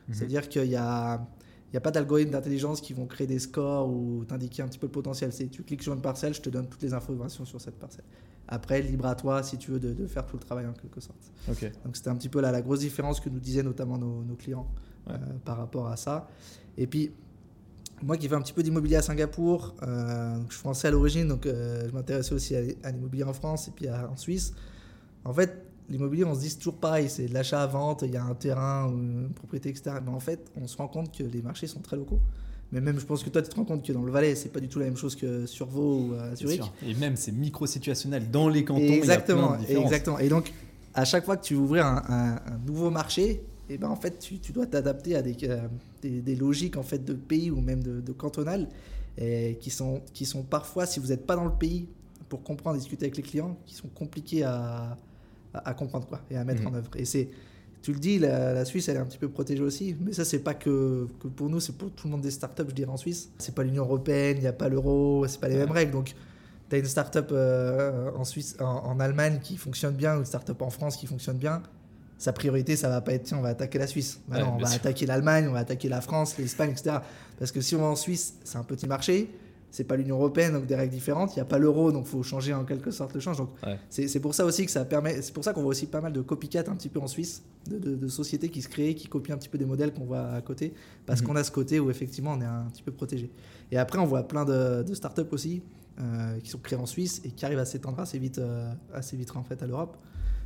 Mhm. C'est-à-dire qu'il y a n'y a pas d'algorithme d'intelligence qui vont créer des scores ou t'indiquer un petit peu le potentiel. C'est tu cliques sur une parcelle, je te donne toutes les informations sur cette parcelle. Après, libre à toi si tu veux de, de faire tout le travail en quelque sorte. Donc c'était un petit peu là, la grosse différence que nous disaient notamment nos, nos clients Ouais. euh, par rapport à ça. Et puis, moi qui fais un petit peu d'immobilier à Singapour, euh, donc je suis français à l'origine, donc euh, je m'intéressais aussi à, à l'immobilier en France et puis à- en Suisse. En fait, l'immobilier, on se dit toujours pareil, c'est de l'achat-vente, il y a un terrain une propriété, etc. Mais en fait, on se rend compte que les marchés sont très locaux. Mais même, je pense que toi, tu te rends compte que dans le Valais, c'est pas du tout la même chose que sur Vaud ou à Zurich. Et même c'est micro-situationnel dans les cantons. il y a Exactement, plein de différences. exactement. Et donc, à chaque fois que tu veux ouvrir un, un- un nouveau marché, et ben en fait, tu, tu dois t'adapter à des, euh, des, des logiques en fait de pays ou même de, de cantonales, et qui sont qui sont parfois, si vous n'êtes pas dans le pays pour comprendre, discuter avec les clients, qui sont compliqués à, à, à comprendre quoi et à mettre Mhm. en œuvre. Et c'est tu le dis, la, la Suisse, elle est un petit peu protégée aussi, mais ça, c'est pas que, que pour nous, c'est pour tout le monde des startups, je dirais, en Suisse. C'est pas l'Union Européenne, il n'y a pas l'euro, c'est pas les mêmes règles. Donc, tu as une startup euh, en Suisse, en, en Allemagne qui fonctionne bien, ou une startup en France qui fonctionne bien. Sa priorité, ça va pas être tiens, on va attaquer la Suisse. Bah Ouais, non, on va sûr. attaquer l'Allemagne, on va attaquer la France, l'Espagne, etc. Parce que si on va en Suisse, c'est un petit marché, c'est pas l'Union Européenne, donc des règles différentes. Il n'y a pas l'euro, donc il faut changer en quelque sorte le change. Donc Ouais. c'est pour ça aussi que ça permet. C'est pour ça qu'on voit aussi pas mal de copycat un petit peu en Suisse, de, de- de sociétés qui se créent, qui copient un petit peu des modèles qu'on voit à côté, parce Mhm. qu'on a ce côté où effectivement on est un petit peu protégé. Et après, on voit plein de, de startups aussi euh, qui sont créées en Suisse et qui arrivent à s'étendre assez vite, euh, assez vite en fait à l'Europe.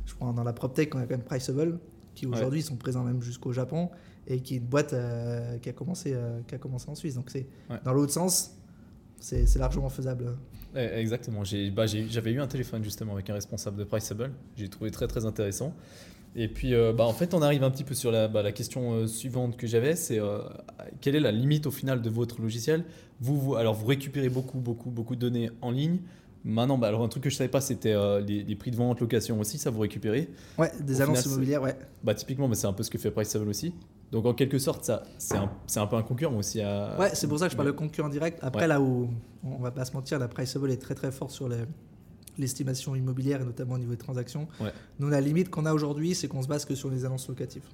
Je prends dans la PropTech, on a quand même Priceable, qui Ouais. aujourd'hui sont présents même jusqu'au Japon et qui est une boîte euh, qui, a commencé, qui a commencé en Suisse. Donc c'est Ouais. dans l'autre sens, c'est largement faisable. Eh, Exactement. J'ai- bah, J'avais eu un téléphone justement avec un responsable de Priceable. J'ai trouvé très très intéressant. Et puis, euh, bah, en fait, on arrive un petit peu sur la, bah, la question euh, suivante que j'avais, c'est euh, quelle est la limite au final de votre logiciel? Vous, vous, alors, vous récupérez beaucoup, beaucoup, beaucoup de données en ligne. Maintenant, bah, alors un truc que je savais pas, c'était les, les prix de vente, location aussi, ça vous récupérez. Ouais, des Au annonces final, immobilières, ouais. Bah, typiquement, bah, c'est un peu ce que fait Priceable aussi. Donc, en quelque sorte, ça, c'est un, c'est un peu un concurrent aussi. À, Ouais, c'est pour ça que je parle de concurrent direct. Après, Ouais. là où on va pas se mentir, la Priceable est très très forte sur les- l'estimation immobilière et notamment au niveau des transactions. Ouais. Nous, la limite qu'on a aujourd'hui, c'est qu'on se base que sur les annonces locatives.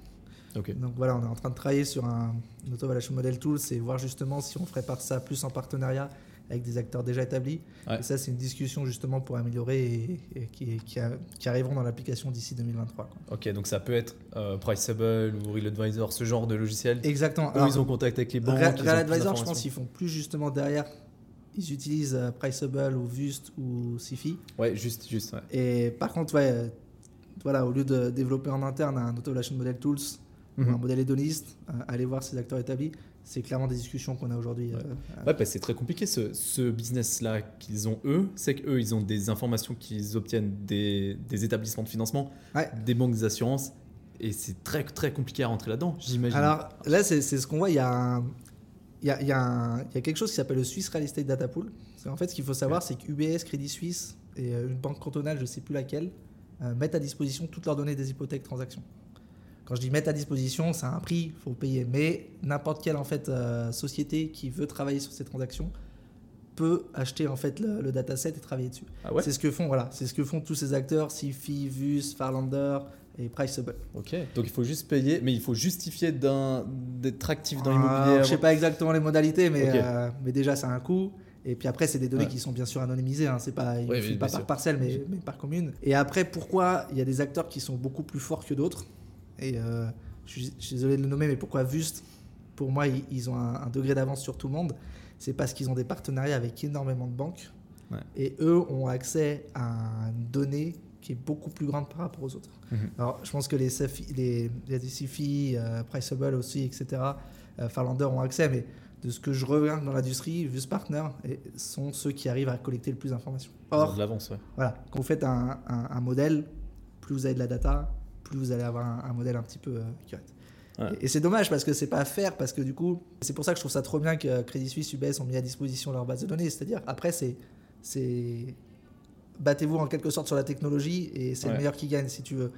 Ok. Donc voilà, on est en train de travailler sur un une auto valuation model tool, c'est voir justement si on ferait par ça plus en partenariat avec des acteurs déjà établis. Ouais. Et ça, c'est une discussion justement pour améliorer et, et qui, qui, a- qui arriveront dans l'application d'ici 2023. quoi. Ok, donc ça peut être euh, Priceable ou Real Advisor, ce genre de logiciel. Exactement. Alors, ils ont contact avec les banques. Real Real Advisor, je pense qu'ils font plus justement derrière. Ils utilisent euh, Priceable ou Vust ou Sifi. Ouais, juste, juste. Ouais. Et par contre, ouais, voilà, au lieu de développer en interne un auto model tools ou un Mhm. modèle hédoniste, euh, aller voir ces acteurs établis. C'est clairement des discussions qu'on a aujourd'hui. Ouais. euh, Ouais, bah, c'est très compliqué ce, ce business-là qu'ils ont eux. C'est qu'eux, ils ont des informations qu'ils obtiennent des, des établissements de financement, Ouais. des banques d'assurance. Et c'est très, très compliqué à rentrer là-dedans, j'imagine. Alors là, c'est ce qu'on voit. Il y, a un- il, y a, il y a un- il y a quelque chose qui s'appelle le Swiss Real Estate Data Pool. Qu'en fait, ce qu'il faut savoir, c'est que UBS, Crédit Suisse et euh, une banque cantonale, je ne sais plus laquelle, euh, mettent à disposition toutes leurs données des hypothèques transactions. Quand je dis mettre à disposition, c'est un prix, il faut payer. Mais n'importe quelle en fait, euh, société qui veut travailler sur ces transactions peut acheter en fait le, le dataset et travailler dessus. ah ouais? C'est ce que font voilà, c'est ce que font tous ces acteurs, Sifi, Vus, Farlander et Priceable. Ok. Donc il faut juste payer, mais il faut justifier d'être actif dans l'immobilier. Je sais pas exactement les modalités, mais, Ok. euh, mais déjà, c'est un coût. Et puis après, c'est des données Ouais. qui sont bien sûr anonymisées. Hein. C'est pas, Ouais, oui, par sûr. parcelle, mais, mais par commune. Et après, pourquoi il y a des acteurs qui sont beaucoup plus forts que d'autres? Et euh, je, suis, je suis désolé de le nommer, mais pourquoi Vust Pour moi, ils, ils ont un, un degré d'avance sur tout le monde. C'est parce qu'ils ont des partenariats avec énormément de banques. Ouais. Et eux ont accès à une donnée qui est beaucoup plus grande par rapport aux autres. Mhm. Alors, je pense que les, Safi- les, les Sifi, euh, Priceable aussi, etc., euh, Farlander ont accès, mais de ce que je regarde dans l'industrie, Vus Partner et- sont ceux qui arrivent à collecter le plus d'informations. Or, de l'avance, ouais. voilà, quand vous faites un, un- un modèle, plus vous avez de la data, plus vous allez avoir un, un modèle un petit peu euh, accurate. Ouais. Et, c'est dommage parce que c'est pas à faire, parce que du coup, c'est pour ça que je trouve ça trop bien que Crédit Suisse, UBS ont mis à disposition leur base de données. C'est-à-dire, après, c'est. c'est Battez-vous en quelque sorte sur la technologie et c'est Ouais. le meilleur qui gagne si tu veux.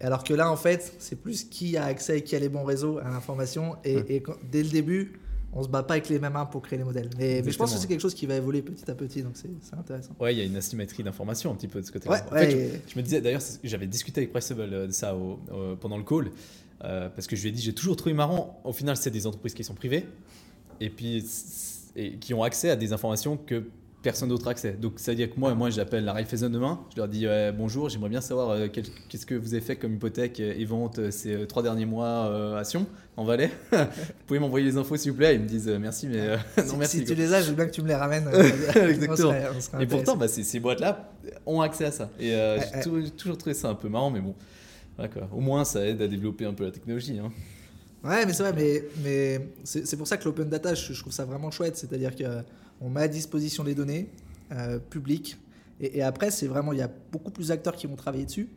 Alors que là, en fait, c'est plus qui a accès et qui a les bons réseaux à l'information. Et, Ouais. et quand- dès le début, on se bat pas avec les mêmes armes pour créer les modèles. Mais, mais je pense que c'est quelque chose qui va évoluer petit à petit, donc c'est intéressant. Ouais, il y a une asymétrie d'information un petit peu de ce côté-là. Ouais, En fait, ouais, je- et- Je me disais d'ailleurs, j'avais discuté avec Priceable euh, de ça au- au- pendant le call, euh, parce que je lui ai dit, j'ai toujours trouvé marrant, au final, c'est des entreprises qui sont privées, et puis et qui ont accès à des informations que personne d'autre accès. Donc, c'est-à-dire que moi, moi j'appelle la Raiffeisen demain, je leur dis, bonjour, j'aimerais bien savoir euh, qu'est-ce que vous avez fait comme hypothèque et vente euh, ces euh, trois derniers mois euh, à Sion, en Valais? vous pouvez m'envoyer les infos, s'il vous plaît? Ils me disent, merci, mais non, merci. si tu les as, je veux bien que tu me les ramènes. Exactement. on serait- on serait Et pourtant, bah, ces, ces boîtes-là ont accès à ça. Et j'ai toujours trouvé ça un peu marrant, mais bon. Voilà, quoi. Au moins, ça aide à développer un peu la technologie. Hein. Ouais, mais c'est vrai, mais, mais c'est pour ça que l'open data, je, je trouve ça vraiment chouette. C'est-à-dire qu'on met à disposition les données euh, publiques. Et, après, c'est vraiment, il y a beaucoup plus d'acteurs qui vont travailler dessus.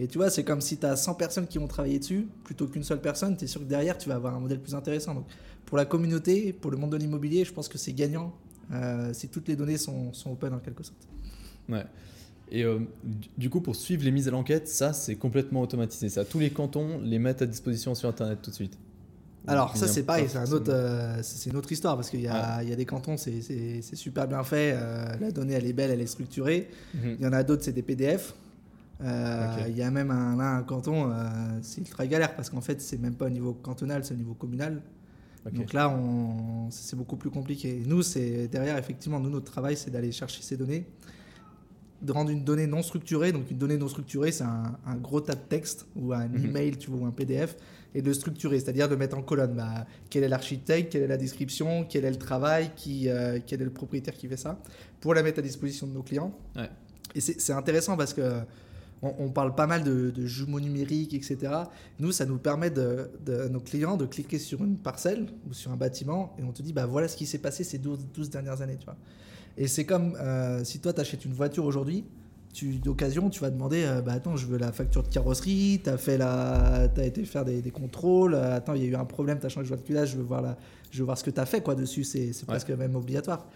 Et tu vois, c'est comme si tu as 100 personnes qui vont travailler dessus, plutôt qu'une seule personne, tu es sûr que derrière, tu vas avoir un modèle plus intéressant. Donc, pour la communauté, pour le monde de l'immobilier, je pense que c'est gagnant euh, si toutes les données sont, open en quelque sorte. Ouais. Et euh, du coup, pour suivre les mises à l'enquête, ça, c'est complètement automatisé. Ça, tous les cantons les mettent à disposition sur Internet tout de suite. Alors ça c'est pas pareil, c'est un autre, euh, c'est une autre histoire parce qu'il y, y a des cantons, c'est- super bien fait, euh, la donnée elle est belle, elle est structurée. Mhm. Il y en a d'autres c'est des PDF. Euh. Il y a même un, là, un canton, c'est ultra galère parce qu'en fait c'est même pas au niveau cantonal, c'est au niveau communal. Donc là c'est beaucoup plus compliqué. Nous c'est derrière effectivement, nous notre travail c'est d'aller chercher ces données, rendre une donnée non structurée. Donc une donnée non structurée c'est un, un gros tas de texte ou un Mhm. email tu vois, ou un PDF et de le structurer, c'est-à-dire de mettre en colonne bah, quel est l'architecte, quelle est la description, quel est le travail, qui, euh, quel est le propriétaire qui fait ça, pour la mettre à disposition de nos clients. Ouais. Et c'est c'est intéressant parce que on, on parle pas mal de, de jumeaux numériques, etc. Nous, ça nous permet de, de- nos clients de cliquer sur une parcelle ou sur un bâtiment et on te dit bah voilà ce qui s'est passé ces 12, 12 dernières années, tu vois. Et c'est comme euh, si toi tu achètes une voiture aujourd'hui, tu d'occasion, tu vas demander euh, bah attends, je veux la facture de carrosserie, tu as la as été faire des, des contrôles, euh, attends, il y a eu un problème, tu as changé de culage, je veux voir la je veux voir ce que tu as fait quoi dessus, c'est Ouais. presque même obligatoire.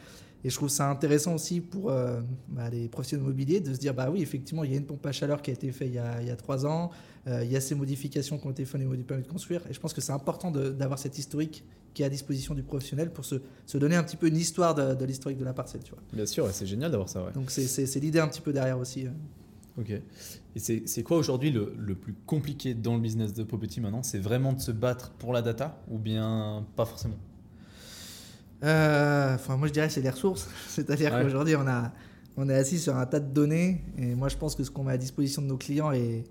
Et je trouve ça intéressant aussi pour euh, bah, les professionnels immobiliers de se dire bah oui, effectivement, il y a une pompe à chaleur qui a été faite il y a, il y a trois ans, il y a ces modifications qui ont été faites au niveau du permis de construire. Et je pense que c'est important d'avoir cet historique qui est à disposition du professionnel pour se, se donner un petit peu une histoire de, de l'historique de la parcelle. Tu vois. Bien sûr, c'est génial d'avoir ça. Ouais. Donc c'est- l'idée un petit peu derrière aussi. euh. Ok. Et c'est quoi aujourd'hui le, le plus compliqué dans le business de Property maintenant? C'est vraiment de se battre pour la data ou bien pas forcément? Euh, Enfin, moi je dirais que c'est les ressources. C'est-à-dire Ouais. qu'aujourd'hui on, a, on est assis sur un tas de données et moi je pense que ce qu'on met à disposition de nos clients et,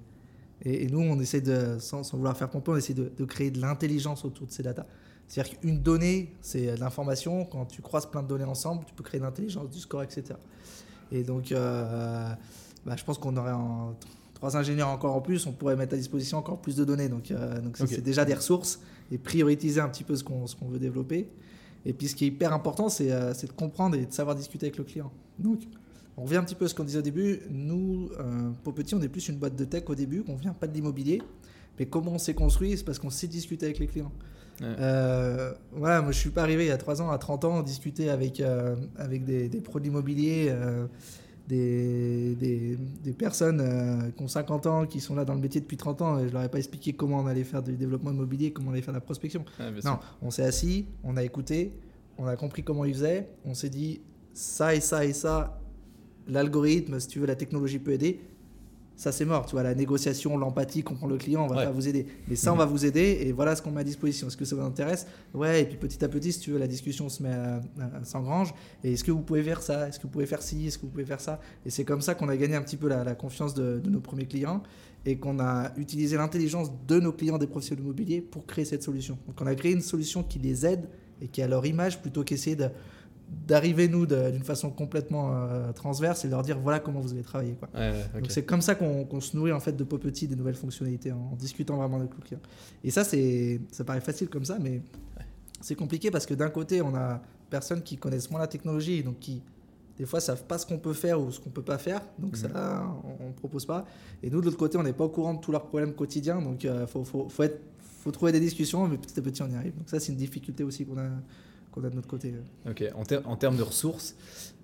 et, et nous on essaie de, sans, sans vouloir faire pomper, on essaie de, de créer de l'intelligence autour de ces datas. C'est-à-dire qu'une donnée, c'est de l'information. Quand tu croises plein de données ensemble, tu peux créer de l'intelligence, du score, etc. Et donc, euh, bah, je pense qu'on aurait en trois ingénieurs encore en plus, on pourrait mettre à disposition encore plus de données. Donc, euh, donc c'est- déjà des ressources et prioriser un petit peu ce qu'on qu'on veut développer. Et puis ce qui est hyper important, c'est euh, c'est de comprendre et de savoir discuter avec le client. Donc on revient un petit peu à ce qu'on disait au début. Nous, euh, pour petit, on est plus une boîte de tech au début, on vient pas de l'immobilier. Mais comment on s'est construit C'est parce qu'on sait discuter avec les clients. Ouais. Euh, voilà, moi je suis pas arrivé il y a 3 ans, à 30 ans, discuter avec, euh, avec des, des pros de l'immobilier, euh, des, des, des personnes qui ont 50 ans, qui sont là dans le métier depuis 30 ans, et je leur ai pas expliqué comment on allait faire du développement immobilier, comment on allait faire de la prospection. Non, on s'est assis, on a écouté, on a compris comment ils faisaient, on s'est dit ça et ça et ça, l'algorithme, si tu veux, la technologie peut aider. Ça, c'est mort. Tu vois, la négociation, l'empathie, comprendre le client, on va Ouais. pas vous aider. Mais ça, on Mhm. va vous aider et voilà ce qu'on met à disposition. Est-ce que ça vous intéresse? Ouais, et puis petit à petit, si tu veux, la discussion se met à, à- s'engrange. Et est-ce que vous pouvez faire ça? Est-ce que vous pouvez faire ci? Est-ce que vous pouvez faire ça? Et c'est comme ça qu'on a gagné un petit peu la, la confiance de, de nos premiers clients et qu'on a utilisé l'intelligence de nos clients des professionnels immobiliers pour créer cette solution. Donc on a créé une solution qui les aide et qui à leur image plutôt qu'essayer de- d'arriver nous d'une façon complètement euh, transverse et leur dire voilà comment vous allez travailler. Quoi. Ouais, ouais, ok. Donc c'est comme ça qu'on qu'on se nourrit en fait de petit des nouvelles fonctionnalités en, discutant vraiment avec le client. Et ça c'est ça paraît facile comme ça mais c'est compliqué parce que d'un côté on a personnes qui connaissent moins la technologie donc qui des fois savent pas ce qu'on peut faire ou ce qu'on peut pas faire donc Mhm. ça on, on propose pas et nous de l'autre côté on n'est pas au courant de tous leurs problèmes quotidiens donc il faut, faut, faut être faut trouver des discussions mais petit à petit on y arrive donc ça c'est une difficulté aussi qu'on a qu'on a de notre côté Ok, en, ter- en termes de ressources,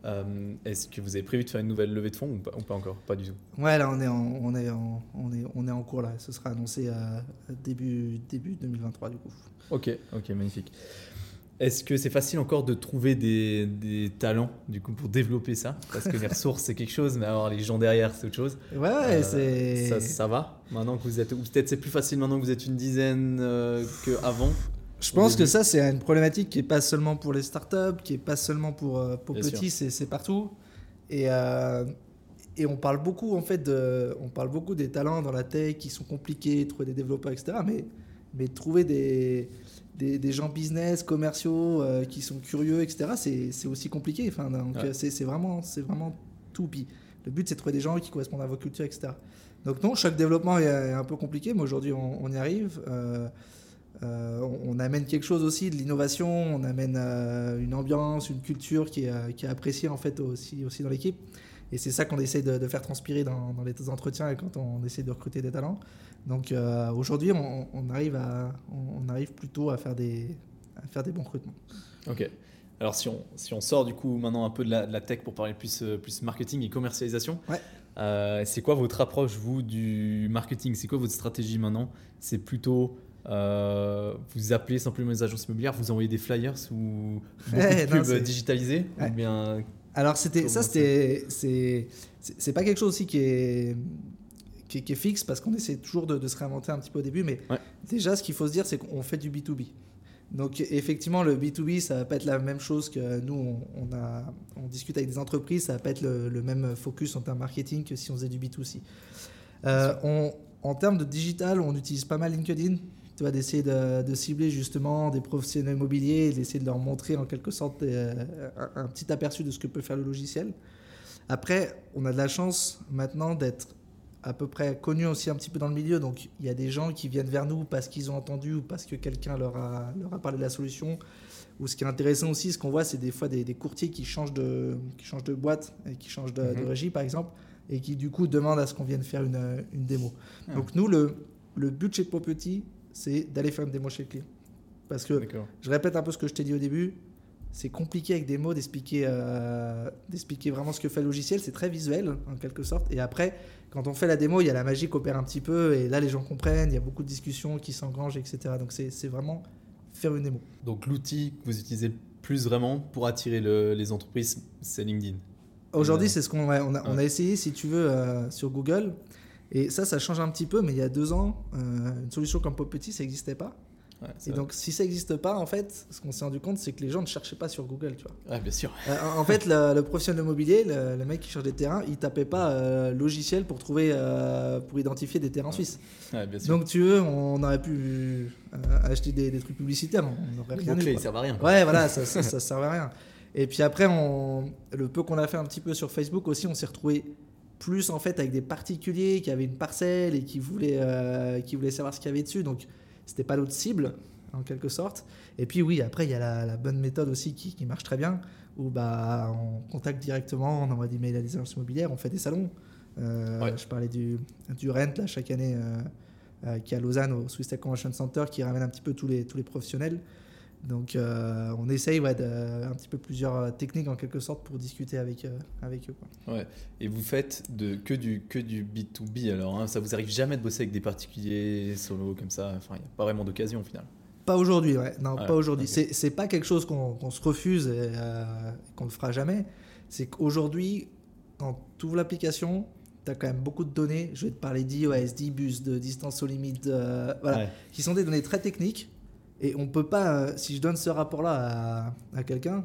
euh, est-ce que vous avez prévu de faire une nouvelle levée de fonds ou pas, ou pas encore? Pas du tout. Ouais, là, on est en, on est en, on est, on est en cours, là. Ce sera annoncé à début, début 2023, du coup. Ok, ok, magnifique. Est-ce que c'est facile encore de trouver des, des talents du coup pour développer ça? Parce que les ressources c'est quelque chose, mais avoir les gens derrière c'est autre chose. Ouais, ouais, Euh, c'est. ça, ça va? Maintenant que vous êtes, ou peut-être c'est plus facile maintenant que vous êtes une dizaine euh, qu'avant? Je pense que ça, c'est une problématique qui est pas seulement pour les startups, qui est pas seulement pour, euh, pour Bien petits, c'est partout. Et, euh, et on parle beaucoup, en fait, de, on parle beaucoup des talents dans la tech qui sont compliqués, trouver des développeurs, etc. Mais, mais trouver des, des, des gens business, commerciaux, euh, qui sont curieux, etc., c'est aussi compliqué. Enfin, donc, Ouais. c'est vraiment, vraiment tout. Puis le but, c'est de trouver des gens qui correspondent à vos cultures, etc. Donc non, chaque développement est, est un peu compliqué, mais aujourd'hui, on, on y arrive. Euh, euh, on, on amène quelque chose aussi, de l'innovation, on amène euh, une ambiance, une culture qui est, euh, qui est appréciée en fait aussi, aussi dans l'équipe. Et c'est ça qu'on essaie de, de faire transpirer dans, dans les entretiens et quand on essaie de recruter des talents. Donc euh, aujourd'hui, on, on arrive à, on, arrive plutôt à faire des, à faire des bons recrutements. Ok. Alors si on, si on sort du coup maintenant un peu de la, de la tech pour parler plus, plus marketing et commercialisation, Ouais. euh, c'est quoi votre approche vous du marketing? C'est quoi votre stratégie maintenant? C'est plutôt euh, vous appelez simplement les agences immobilières, vous envoyez des flyers ou beaucoup Ouais, de non, pubs Ouais. ou bien Alors c'était ça c'était c'est pas quelque chose aussi qui est qui est, qui est fixe parce qu'on essaie toujours de, de se réinventer un petit peu au début mais Ouais. déjà ce qu'il faut se dire c'est qu'on fait du B2B. Donc effectivement le B2B ça va pas être la même chose que nous on, on a on discute avec des entreprises ça va pas être le, le même focus en termes marketing que si on faisait du B2C. Euh, on, en termes de digital on utilise pas mal LinkedIn tu vois, d'essayer de, de cibler justement des professionnels immobiliers d'essayer de leur montrer en quelque sorte euh, un, un petit aperçu de ce que peut faire le logiciel. Après, on a de la chance maintenant d'être à peu près connus aussi un petit peu dans le milieu. Donc, il y a des gens qui viennent vers nous parce qu'ils ont entendu ou parce que quelqu'un leur a, leur a parlé de la solution. Ou ce qui est intéressant aussi, ce qu'on voit, c'est des fois des, des courtiers qui changent, de, qui changent de boîte et qui changent de, de Mhm. régie, par exemple, et qui du coup demandent à ce qu'on vienne faire une, une démo. Ah. Donc, nous, le, le but chez Property, c'est d'aller faire une démo chez le client. Parce que je répète un peu ce que je t'ai dit au début. C'est compliqué avec des mots d'expliquer euh, d'expliquer vraiment ce que fait le logiciel. C'est très visuel, en quelque sorte. Et après, quand on fait la démo, il y a la magie qui opère un petit peu. Et là, les gens comprennent. Il y a beaucoup de discussions qui s'engrangent, etc. Donc, c'est vraiment faire une démo. Donc l'outil que vous utilisez le plus vraiment pour attirer le- les entreprises, c'est LinkedIn. Aujourd'hui, Ouais. c'est ce qu'on on a, on a essayé, si tu veux, euh, sur Google. Et ça, ça change un petit peu. Mais il y a deux ans, euh, une solution comme Pop Petit, ça n'existait pas. Ouais, Et vrai. donc, si ça n'existe pas, en fait, ce qu'on s'est rendu compte, c'est que les gens ne cherchaient pas sur Google, tu vois. Ouais, bien sûr. Euh, en fait, le, le professionnel de l'immobilier, le, le mec qui cherche des terrains, il tapait pas euh, logiciel pour trouver, euh, pour identifier des terrains suisses. Ouais, bien sûr. Donc, tu veux, on aurait pu acheter des, des trucs publicitaires, on n'aurait rien eu. servent à rien. quoi. Ouais, voilà, ça, ça, ça servait à rien. Et puis après, on, le peu qu'on a fait un petit peu sur Facebook aussi, on s'est retrouvé plus en fait avec des particuliers qui avaient une parcelle et qui voulaient, euh, qui voulaient savoir ce qu'il y avait dessus. Donc, c'était pas notre cible, en quelque sorte. Et puis, oui, après, il y a la, la bonne méthode aussi qui, qui, marche très bien, où bah, on contacte directement, on envoie des mails à des agences immobilières, on fait des salons. Euh, ouais. Je parlais du, du Rent, là, chaque année, euh, qui est à Lausanne, au Swiss Tech Convention Center, qui ramène un petit peu tous les, tous les professionnels. Donc, euh, on essaye ouais, de, un petit peu plusieurs techniques en quelque sorte pour discuter avec, euh, avec eux. Quoi. Ouais. Et vous faites de, que, du, que du B2B alors hein Ça vous arrive jamais de bosser avec des particuliers solo comme ça Enfin, il n'y a pas vraiment d'occasion au final. Pas aujourd'hui, ouais. Non, ouais, pas aujourd'hui. Okay. C'est pas quelque chose qu'on qu se refuse et euh, qu'on ne fera jamais. C'est qu'aujourd'hui, quand tu ouvres l'application, tu as quand même beaucoup de données. Je vais te parler d'iOS, d'ibus, de distance aux limites, euh, voilà, qui sont des données très techniques et on peut pas, euh, si je donne ce rapport-là à, à quelqu'un,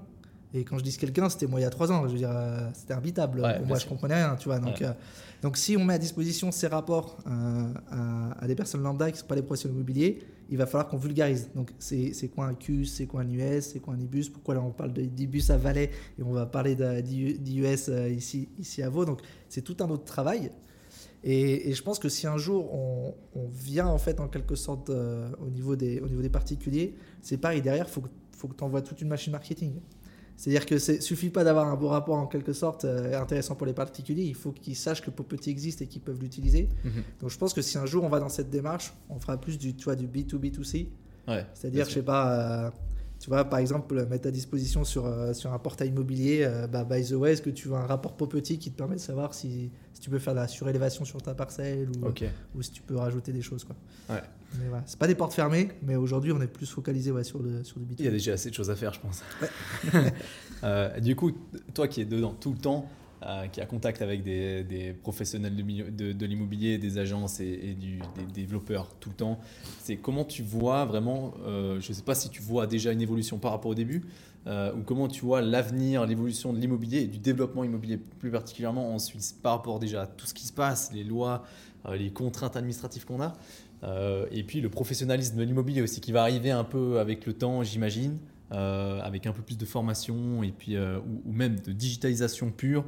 et quand je dis quelqu'un, c'était moi il y a trois ans, je veux dire, euh, c'était imbitable. Ouais, moi, je comprenais rien, tu vois. Donc, ouais. euh, donc, si on met à disposition ces rapports à, à, des personnes lambda qui ne sont pas des professionnels immobiliers, il va falloir qu'on vulgarise. Donc, c'est quoi un CUS, c'est quoi un US, c'est quoi un IBUS Pourquoi là on parle d'IBUS à Valais et on va parler d'IUS ici, ici à Vaud Donc, c'est tout un autre travail. Et, et, je pense que si un jour on, on vient en fait en quelque sorte euh, au, niveau des, au niveau des particuliers, c'est pareil, derrière, il faut, faut que tu envoies toute une machine marketing. C'est-à-dire que ne suffit pas d'avoir un beau rapport en quelque sorte euh, intéressant pour les particuliers, il faut qu'ils sachent que Popetit existe et qu'ils peuvent l'utiliser. Mm -hmm. Donc je pense que si un jour on va dans cette démarche, on fera plus du, tu vois, du B2B2C. Ouais, C'est-à-dire, je sais pas, euh, tu vois, par exemple, mettre à disposition sur, euh, sur un portail immobilier, euh, bah, by the way, est-ce que tu veux un rapport Popetit qui te permet de savoir si, si tu peux faire de la surélévation sur ta parcelle ou, okay. ou si tu peux rajouter des choses. Quoi. Ouais. Mais voilà, c'est pas des portes fermées, mais aujourd'hui on est plus focalisé ouais, sur, le, sur le B2B. Il y a déjà assez de choses à faire, je pense. Ouais. euh, du coup, toi qui es dedans tout le temps, euh, qui a contact avec des, professionnels de, l'immobilier, des agences et, des développeurs tout le temps, c'est comment tu vois vraiment, euh, je ne sais pas si tu vois déjà une évolution par rapport au début, euh, ou comment tu vois l'avenir, l'évolution de l'immobilier et du développement immobilier plus particulièrement en Suisse par rapport déjà à tout ce qui se passe, les lois, les contraintes administratives qu'on a, et puis le professionnalisme de l'immobilier aussi qui va arriver un peu avec le temps, j'imagine. Avec un peu plus de formation et puis ou, même de digitalisation pure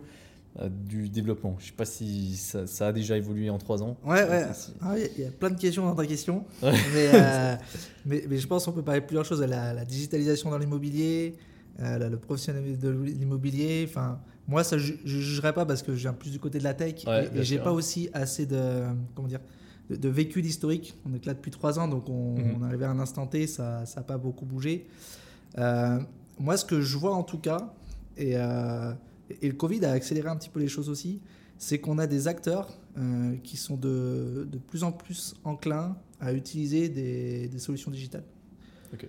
du développement. Je ne sais pas si ça, ça, a déjà évolué en trois ans. Ouais, ouais. Ah, il y a plein de questions dans ta question. Ouais. Mais, euh, mais, mais, je pense qu'on peut parler de plusieurs choses. La, la digitalisation dans l'immobilier, euh, le professionnalisme de l'immobilier. Enfin, moi, ça, je ne jugerai pas parce que je viens plus du côté de la tech ouais, et, et j'ai pas aussi assez de. Comment dire de, de vécu d'historique. On est là depuis trois ans, donc on, mm -hmm. on est arrivé à un instant T, ça n'a pas beaucoup bougé. Euh, moi, ce que je vois en tout cas, et, euh, et, le Covid a accéléré un petit peu les choses aussi, c'est qu'on a des acteurs euh, qui sont de, de, plus en plus enclins à utiliser des, des solutions digitales. Okay.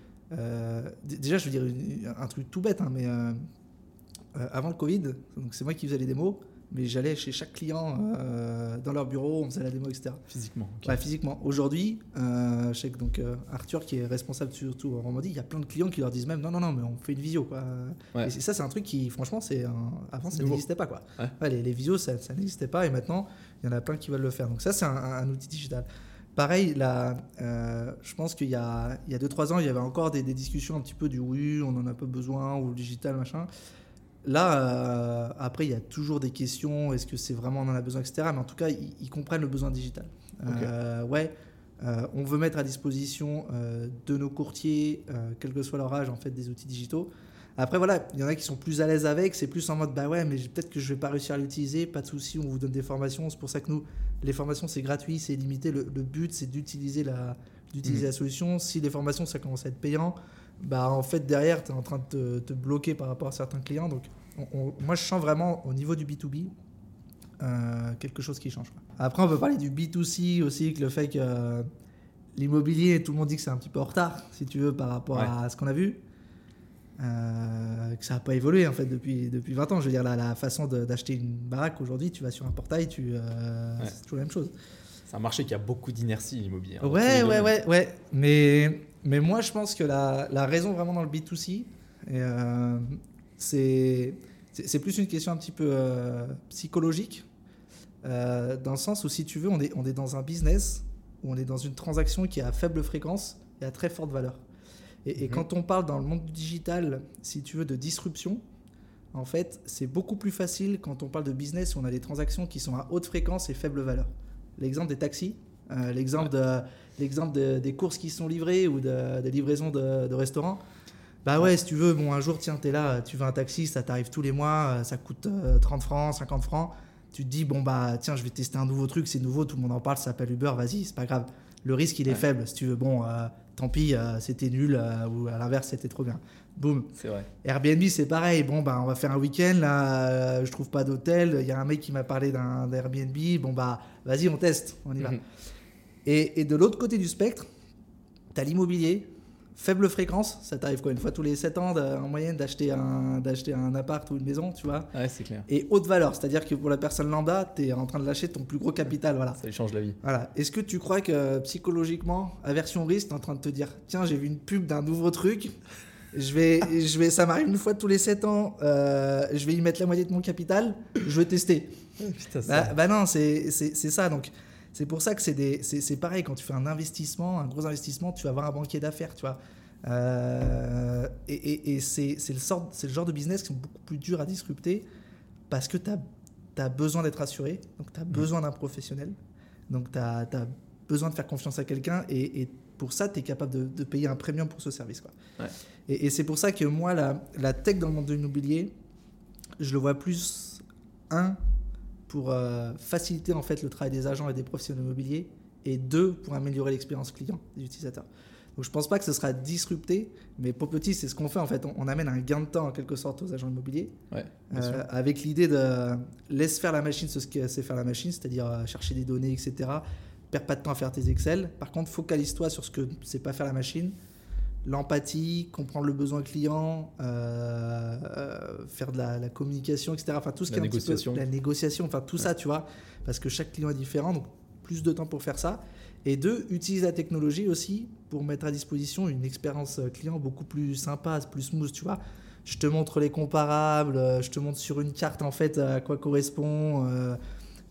déjà, je veux dire un truc tout bête, hein, mais avant le Covid, c'est moi qui faisais les démos mais j'allais chez chaque client euh, dans leur bureau, on faisait la démo, etc. Physiquement. Okay. Ouais, physiquement. Aujourd'hui, euh, je sais que donc euh, Arthur, qui est responsable surtout en Romandie, il y a plein de clients qui leur disent même non, non, non, mais on fait une visio, quoi. Ouais. Et ça, c'est un truc qui, franchement, c'est avant ça n'existait pas, quoi. Ouais. les, les, visios, ça, ça n'existait pas, et maintenant, il y en a plein qui veulent le faire. Donc ça, c'est un, un, outil digital. Pareil, là, je pense qu'il y a 2-3 ans, il y avait encore des, des, discussions un petit peu du oui, on en a pas besoin, ou le digital, machin. Là, euh, après, il y a toujours des questions. Est-ce que c'est vraiment on en a besoin, etc. Mais en tout cas, ils, ils comprennent le besoin digital. Okay. Euh, ouais, euh, on veut mettre à disposition de nos courtiers, quel que soit leur âge, en fait, des outils digitaux. Après, voilà, il y en a qui sont plus à l'aise avec. C'est plus en mode, bah ouais, mais peut-être que je vais pas réussir à l'utiliser. Pas de souci, on vous donne des formations. C'est pour ça que nous, les formations, c'est gratuit, c'est limité. Le, le, but, c'est d'utiliser la, d'utiliser mmh. la solution. Si les formations, ça commence à être payant bah, en fait, derrière, tu es en train de te, te, bloquer par rapport à certains clients. Donc, on, on, moi, je sens vraiment au niveau du B2B euh, quelque chose qui change. Après, on peut parler du B2C aussi, que le fait que euh, l'immobilier, tout le monde dit que c'est un petit peu en retard, si tu veux, par rapport ouais. à ce qu'on a vu. Euh, que ça n'a pas évolué en fait depuis, depuis 20 ans. Je veux dire, la, la façon d'acheter une baraque aujourd'hui, tu vas sur un portail, tu, euh, ouais. c'est toujours la même chose. C'est un marché qui a beaucoup d'inertie, l'immobilier. Hein, ouais, ouais, ouais, ouais. Mais mais moi, je pense que la, la raison vraiment dans le B2C, euh, c'est plus une question un petit peu euh, psychologique, euh, dans le sens où, si tu veux, on est, on est dans un business où on est dans une transaction qui est à faible fréquence et à très forte valeur. Et, et mmh. quand on parle dans le monde digital, si tu veux, de disruption, en fait, c'est beaucoup plus facile quand on parle de business où on a des transactions qui sont à haute fréquence et faible valeur. L'exemple des taxis, euh, l'exemple de, l'exemple de- des courses qui sont livrées ou de- des livraisons de, de restaurants. Bah ouais, si tu veux, bon, un jour, tiens, t'es là, tu veux un taxi, ça t'arrive tous les mois, euh, ça coûte euh, 30 francs, 50 francs. Tu te dis, bon, bah tiens, je vais tester un nouveau truc, c'est nouveau, tout le monde en parle, ça s'appelle Uber, vas-y, c'est pas grave. Le risque, il est Ouais. faible. Si tu veux, bon, euh, tant pis, euh, c'était nul, euh, ou à l'inverse, c'était trop bien. Boum. C'est vrai. Airbnb, c'est pareil. Bon, bah, on va faire un week-end. Là, euh, je trouve pas d'hôtel. Il y a un mec qui m'a parlé d'un d'Airbnb. Bon, bah, vas-y, on teste. On y va. Mhm. Et, et de l'autre côté du spectre, tu as l'immobilier. Faible fréquence. Ça t'arrive quoi Une fois tous les 7 ans, en moyenne, d'acheter un, d'acheter un appart ou une maison, tu vois Ouais, c'est clair. Et haute valeur. C'est-à-dire que pour la personne lambda, tu es en train de lâcher ton plus gros capital. Voilà. Ça lui change la vie. Voilà. Est-ce que tu crois que psychologiquement, aversion risque, en train de te dire tiens, j'ai vu une pub d'un nouveau truc, je vais, je vais, ça m'arrive une fois tous les 7 ans, euh, je vais y mettre la moitié de mon capital, je vais tester. Putain, Bah, bah non, c'est c'est- c'est ça. Donc, c'est pour ça que c'est pareil. Quand tu fais un investissement, un gros investissement, tu vas avoir un banquier d'affaires, tu vois. Euh, et et- et c'est le, sort- le genre de business qui sont beaucoup plus durs à disrupter parce que tu as, besoin d'être assuré, donc tu as besoin d'un professionnel, donc tu as, besoin de faire confiance à quelqu'un et, et pour ça, tu es capable de, de payer un premium pour ce service. Quoi. Ouais. Et, et c'est pour ça que moi, la, la tech dans le monde de l'immobilier, je le vois plus, un, pour euh, faciliter en fait le travail des agents et des professionnels immobiliers, et deux, pour améliorer l'expérience client des utilisateurs. Donc je pense pas que ce sera disrupté, mais pour petit, c'est ce qu'on fait en fait. On, on amène un gain de temps en quelque sorte aux agents immobiliers, Ouais, euh, avec l'idée de laisse faire la machine ce qu'elle sait faire la machine, c'est-à-dire euh, chercher des données, etc. Perds pas de temps à faire tes Excel. Par contre, focalise-toi sur ce que sait pas faire la machine. L'empathie, comprendre le besoin client, euh, euh, faire de la, la communication, etc. Enfin, tout ce La qui est un petit peu- négociation. la négociation, enfin tout ça, tu vois, parce que chaque client est différent, donc plus de temps pour faire ça. Et deux, utilise la technologie aussi pour mettre à disposition une expérience client beaucoup plus sympa, plus smooth, tu vois. Je te montre les comparables, euh, je te montre sur une carte en fait à quoi correspond. euh,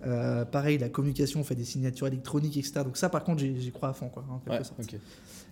euh, pareil, la communication, on fait des signatures électroniques, etc. Donc ça, par contre, j'y crois à fond, quoi. en quelque Ouais, sorte.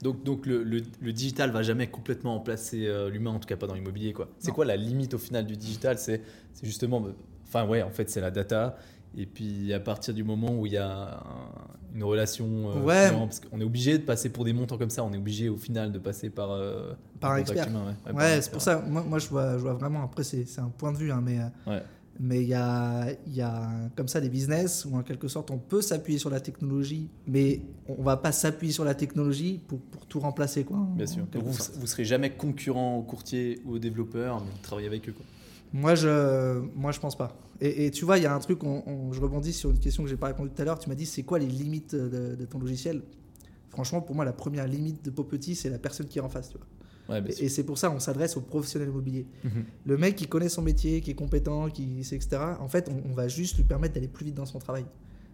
Donc, donc le, le, le digital va jamais complètement remplacer euh, l'humain, en tout cas pas dans l'immobilier. quoi. C'est quoi la limite au final du digital? C'est c'est justement, enfin ouais, en fait c'est la data. Et puis à partir du moment où il y a un- une relation, euh, Ouais. client, parce qu'on est obligé de passer pour des montants comme ça, on est obligé au final de passer par, euh, Par un contact expert. humain, ouais. C'est pour ça. Moi, moi je, vois, je vois vraiment. Après, c'est c'est un point de vue, hein, mais euh. Mais il y a, il y a comme ça des business où en quelque sorte on peut s'appuyer sur la technologie, mais on va pas s'appuyer sur la technologie pour, pour tout remplacer, quoi. en Bien sûr. Donc vous, vous serez jamais concurrent aux courtiers ou aux développeurs, mais vous travaillez avec eux. Quoi. Moi, je, moi, je pense pas. Et, et tu vois, il y a un truc, on, on- je rebondis sur une question que j'ai pas répondu tout à l'heure. Tu m'as dit, c'est quoi les limites de, de ton logiciel? Franchement, pour moi, la première limite de Popetit, c'est la personne qui est en face. Tu vois. Ouais. Et, et c'est pour ça qu'on s'adresse aux professionnels immobiliers. Mhm. Le mec qui connaît son métier, qui est compétent, qui sait, etc., en fait, on, on va juste lui permettre d'aller plus vite dans son travail.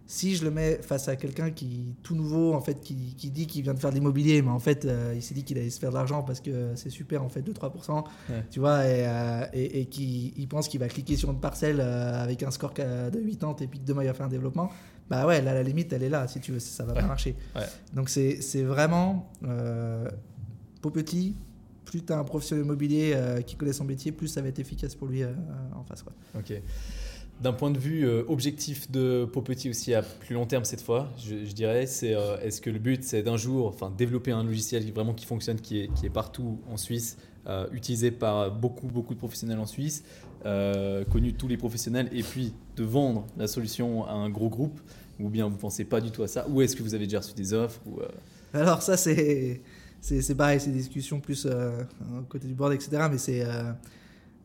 Si je le mets face à quelqu'un qui tout nouveau, en fait, qui, qui dit qu'il vient de faire de l'immobilier, mais en fait, euh, il s'est dit qu'il allait se faire de l'argent parce que c'est super, en fait, 2-3%, Ouais. tu vois, et, euh, et, et qui il pense qu'il va cliquer sur une parcelle euh, avec un score de 80 et puis que demain il va faire un développement, bah ouais, là, la limite, elle est là, si tu veux, ça va Ouais. pas marcher. Donc, c'est c'est vraiment, euh, pour petit, plus tu as un professionnel immobilier euh, qui connaît son métier, plus ça va être efficace pour lui euh, en face. Quoi. Ok. D'un point de vue euh, objectif de Popetit aussi à plus long terme cette fois, je, je dirais, c'est euh, est-ce que le but c'est d'un jour, enfin développer un logiciel vraiment qui fonctionne, qui est, qui est partout en Suisse, euh, utilisé par beaucoup beaucoup de professionnels en Suisse, euh, connu de tous les professionnels, et puis de vendre la solution à un gros groupe, ou bien vous pensez pas du tout à ça, ou est-ce que vous avez déjà reçu des offres ou, euh, Alors, ça, c'est. C'est c'est pareil, des discussions plus euh, côté du board, etc. Mais c'est. euh,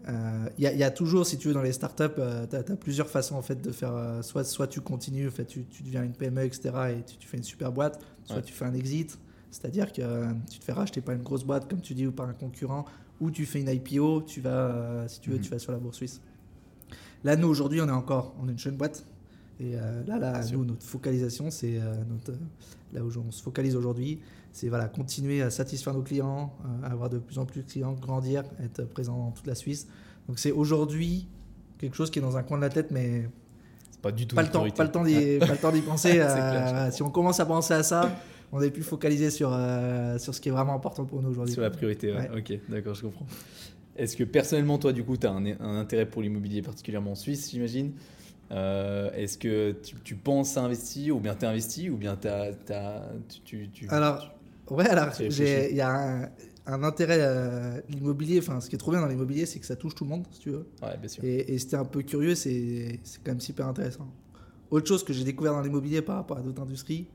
euh, Il y, a- il y a toujours, si tu veux, dans les startups, tu as, plusieurs façons en fait, de faire. soit, soit tu continues, en fait, tu, tu deviens une PME, etc. et tu, tu fais une super boîte, soit Ouais. tu fais un exit, c'est-à-dire que tu te fais racheter par une grosse boîte, comme tu dis, ou par un concurrent, ou tu fais une IPO, tu vas, si tu veux, Mhm. tu vas sur la bourse suisse. Là, nous, aujourd'hui, on est encore on est une jeune boîte. Et euh, là, là nous, notre focalisation, c'est euh, notre, là où on se focalise aujourd'hui, c'est voilà, continuer à satisfaire nos clients, euh, avoir de plus en plus de clients, grandir, être présent dans toute la Suisse. Donc c'est aujourd'hui quelque chose qui est dans un coin de la tête, mais c'est pas du tout pas le temps, pas le temps d'y, pas le temps d'y penser. Euh, si on commence à penser à ça, on est plus focalisé sur, euh, sur ce qui est vraiment important pour nous aujourd'hui. Sur la priorité, ouais. Ouais. ok, d'accord, je comprends. Est-ce que personnellement, toi, du coup, tu as un, un, intérêt pour l'immobilier, particulièrement en Suisse, j'imagine? Euh, Est-ce que tu, tu, penses à investir, ou bien tu es investi, ou bien as, as, tu, tu, Alors, ouais, alors, il y a un, un intérêt à l'immobilier. Enfin, ce qui est trop bien dans l'immobilier, c'est que ça touche tout le monde, si tu veux. Ouais, bien sûr. Et, t'es un peu curieux, c'est quand même super intéressant. Autre chose que j'ai découvert dans l'immobilier par rapport à d'autres industries,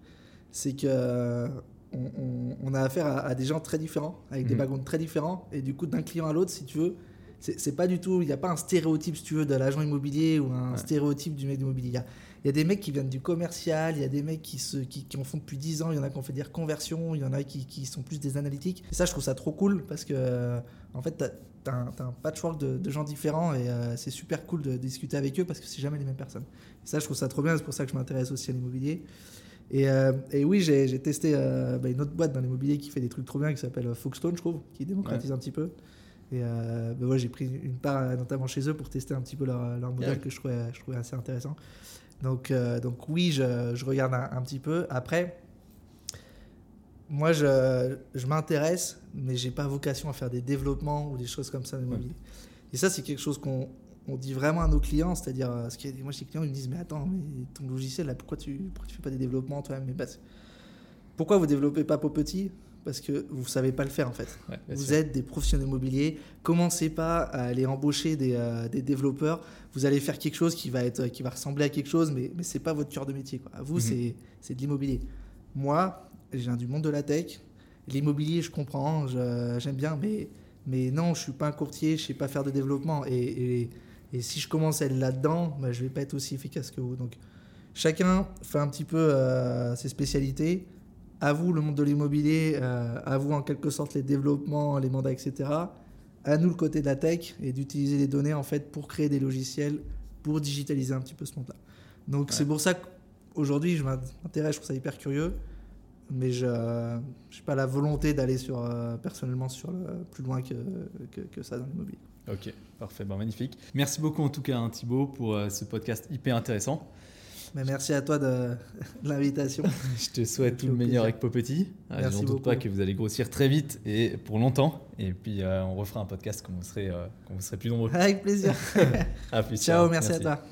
c'est que on, on, a affaire à, à, des gens très différents, avec mmh. des mhm. backgrounds très différents, et du coup, d'un client à l'autre, si tu veux, c'est pas du tout, il n'y a pas un stéréotype, si tu veux, de l'agent immobilier ou un ouais. stéréotype du mec immobilier. Il y, a des mecs qui viennent du commercial, il y a des mecs qui, se, qui, qui, en font depuis 10 ans, il y en a qui ont fait des reconversions, il y en a qui, qui sont plus des analytiques. Et ça, je trouve ça trop cool parce que, en fait, tu as, as, un patchwork de, de, gens différents et euh, c'est super cool de, de, discuter avec eux parce que c'est jamais les mêmes personnes. Et ça, je trouve ça trop bien, c'est pour ça que je m'intéresse aussi à l'immobilier. Et, euh, et, oui, j'ai testé euh, bah, une autre boîte dans l'immobilier qui fait des trucs trop bien qui s'appelle Foxstone, je trouve, qui démocratise ouais. un petit peu. Et euh, bah ouais, j'ai pris une part notamment chez eux pour tester un petit peu leur, leur modèle yeah. que je trouvais, je trouvais assez intéressant. Donc, euh, donc oui, je, je regarde un, un, petit peu. Après, moi, je, je m'intéresse, mais j'ai pas vocation à faire des développements ou des choses comme ça. Ouais. Et ça, c'est quelque chose qu'on on dit vraiment à nos clients, c'est-à-dire, euh, ce qui moi, chez les clients, ils me disent, mais attends, mais ton logiciel, là, pourquoi tu, pourquoi tu fais pas des développements toi-même? Bah, Pourquoi vous développez pas pour petit parce que vous ne savez pas le faire en fait. Ouais, vous sûr. êtes des professionnels immobiliers. Commencez pas à aller embaucher des, euh, des, développeurs. Vous allez faire quelque chose qui va, être, qui va ressembler à quelque chose, mais, mais ce n'est pas votre cœur de métier. Quoi. Vous, -hmm. c'est de l'immobilier. Moi, je viens du monde de la tech. L'immobilier, je comprends, j'aime bien, mais, mais non, je ne suis pas un courtier, je ne sais pas faire de développement. Et, et, et si je commence à être là-dedans, bah, je ne vais pas être aussi efficace que vous. Donc, chacun fait un petit peu euh, ses spécialités à vous le monde de l'immobilier, euh, à vous en quelque sorte les développements, les mandats, etc. À nous le côté de la tech et d'utiliser les données en fait pour créer des logiciels pour digitaliser un petit peu ce monde-là. Donc ouais. c'est pour ça qu'aujourd'hui je m'intéresse, je trouve ça hyper curieux, mais je n'ai pas la volonté d'aller sur euh, personnellement sur le, plus loin que, que, que ça dans l'immobilier. Ok, parfait, bon, magnifique. Merci beaucoup en tout cas hein, Thibaut pour euh, ce podcast hyper intéressant. Mais merci à toi de, de l'invitation. Je te souhaite tout le meilleur avec Popetit. Euh, je ne doute pas que vous allez grossir très vite et pour longtemps. Et puis euh, on refera un podcast quand vous serez, euh, quand vous serez plus nombreux. Avec plaisir. à plus. Ciao, ciao merci, merci, à toi.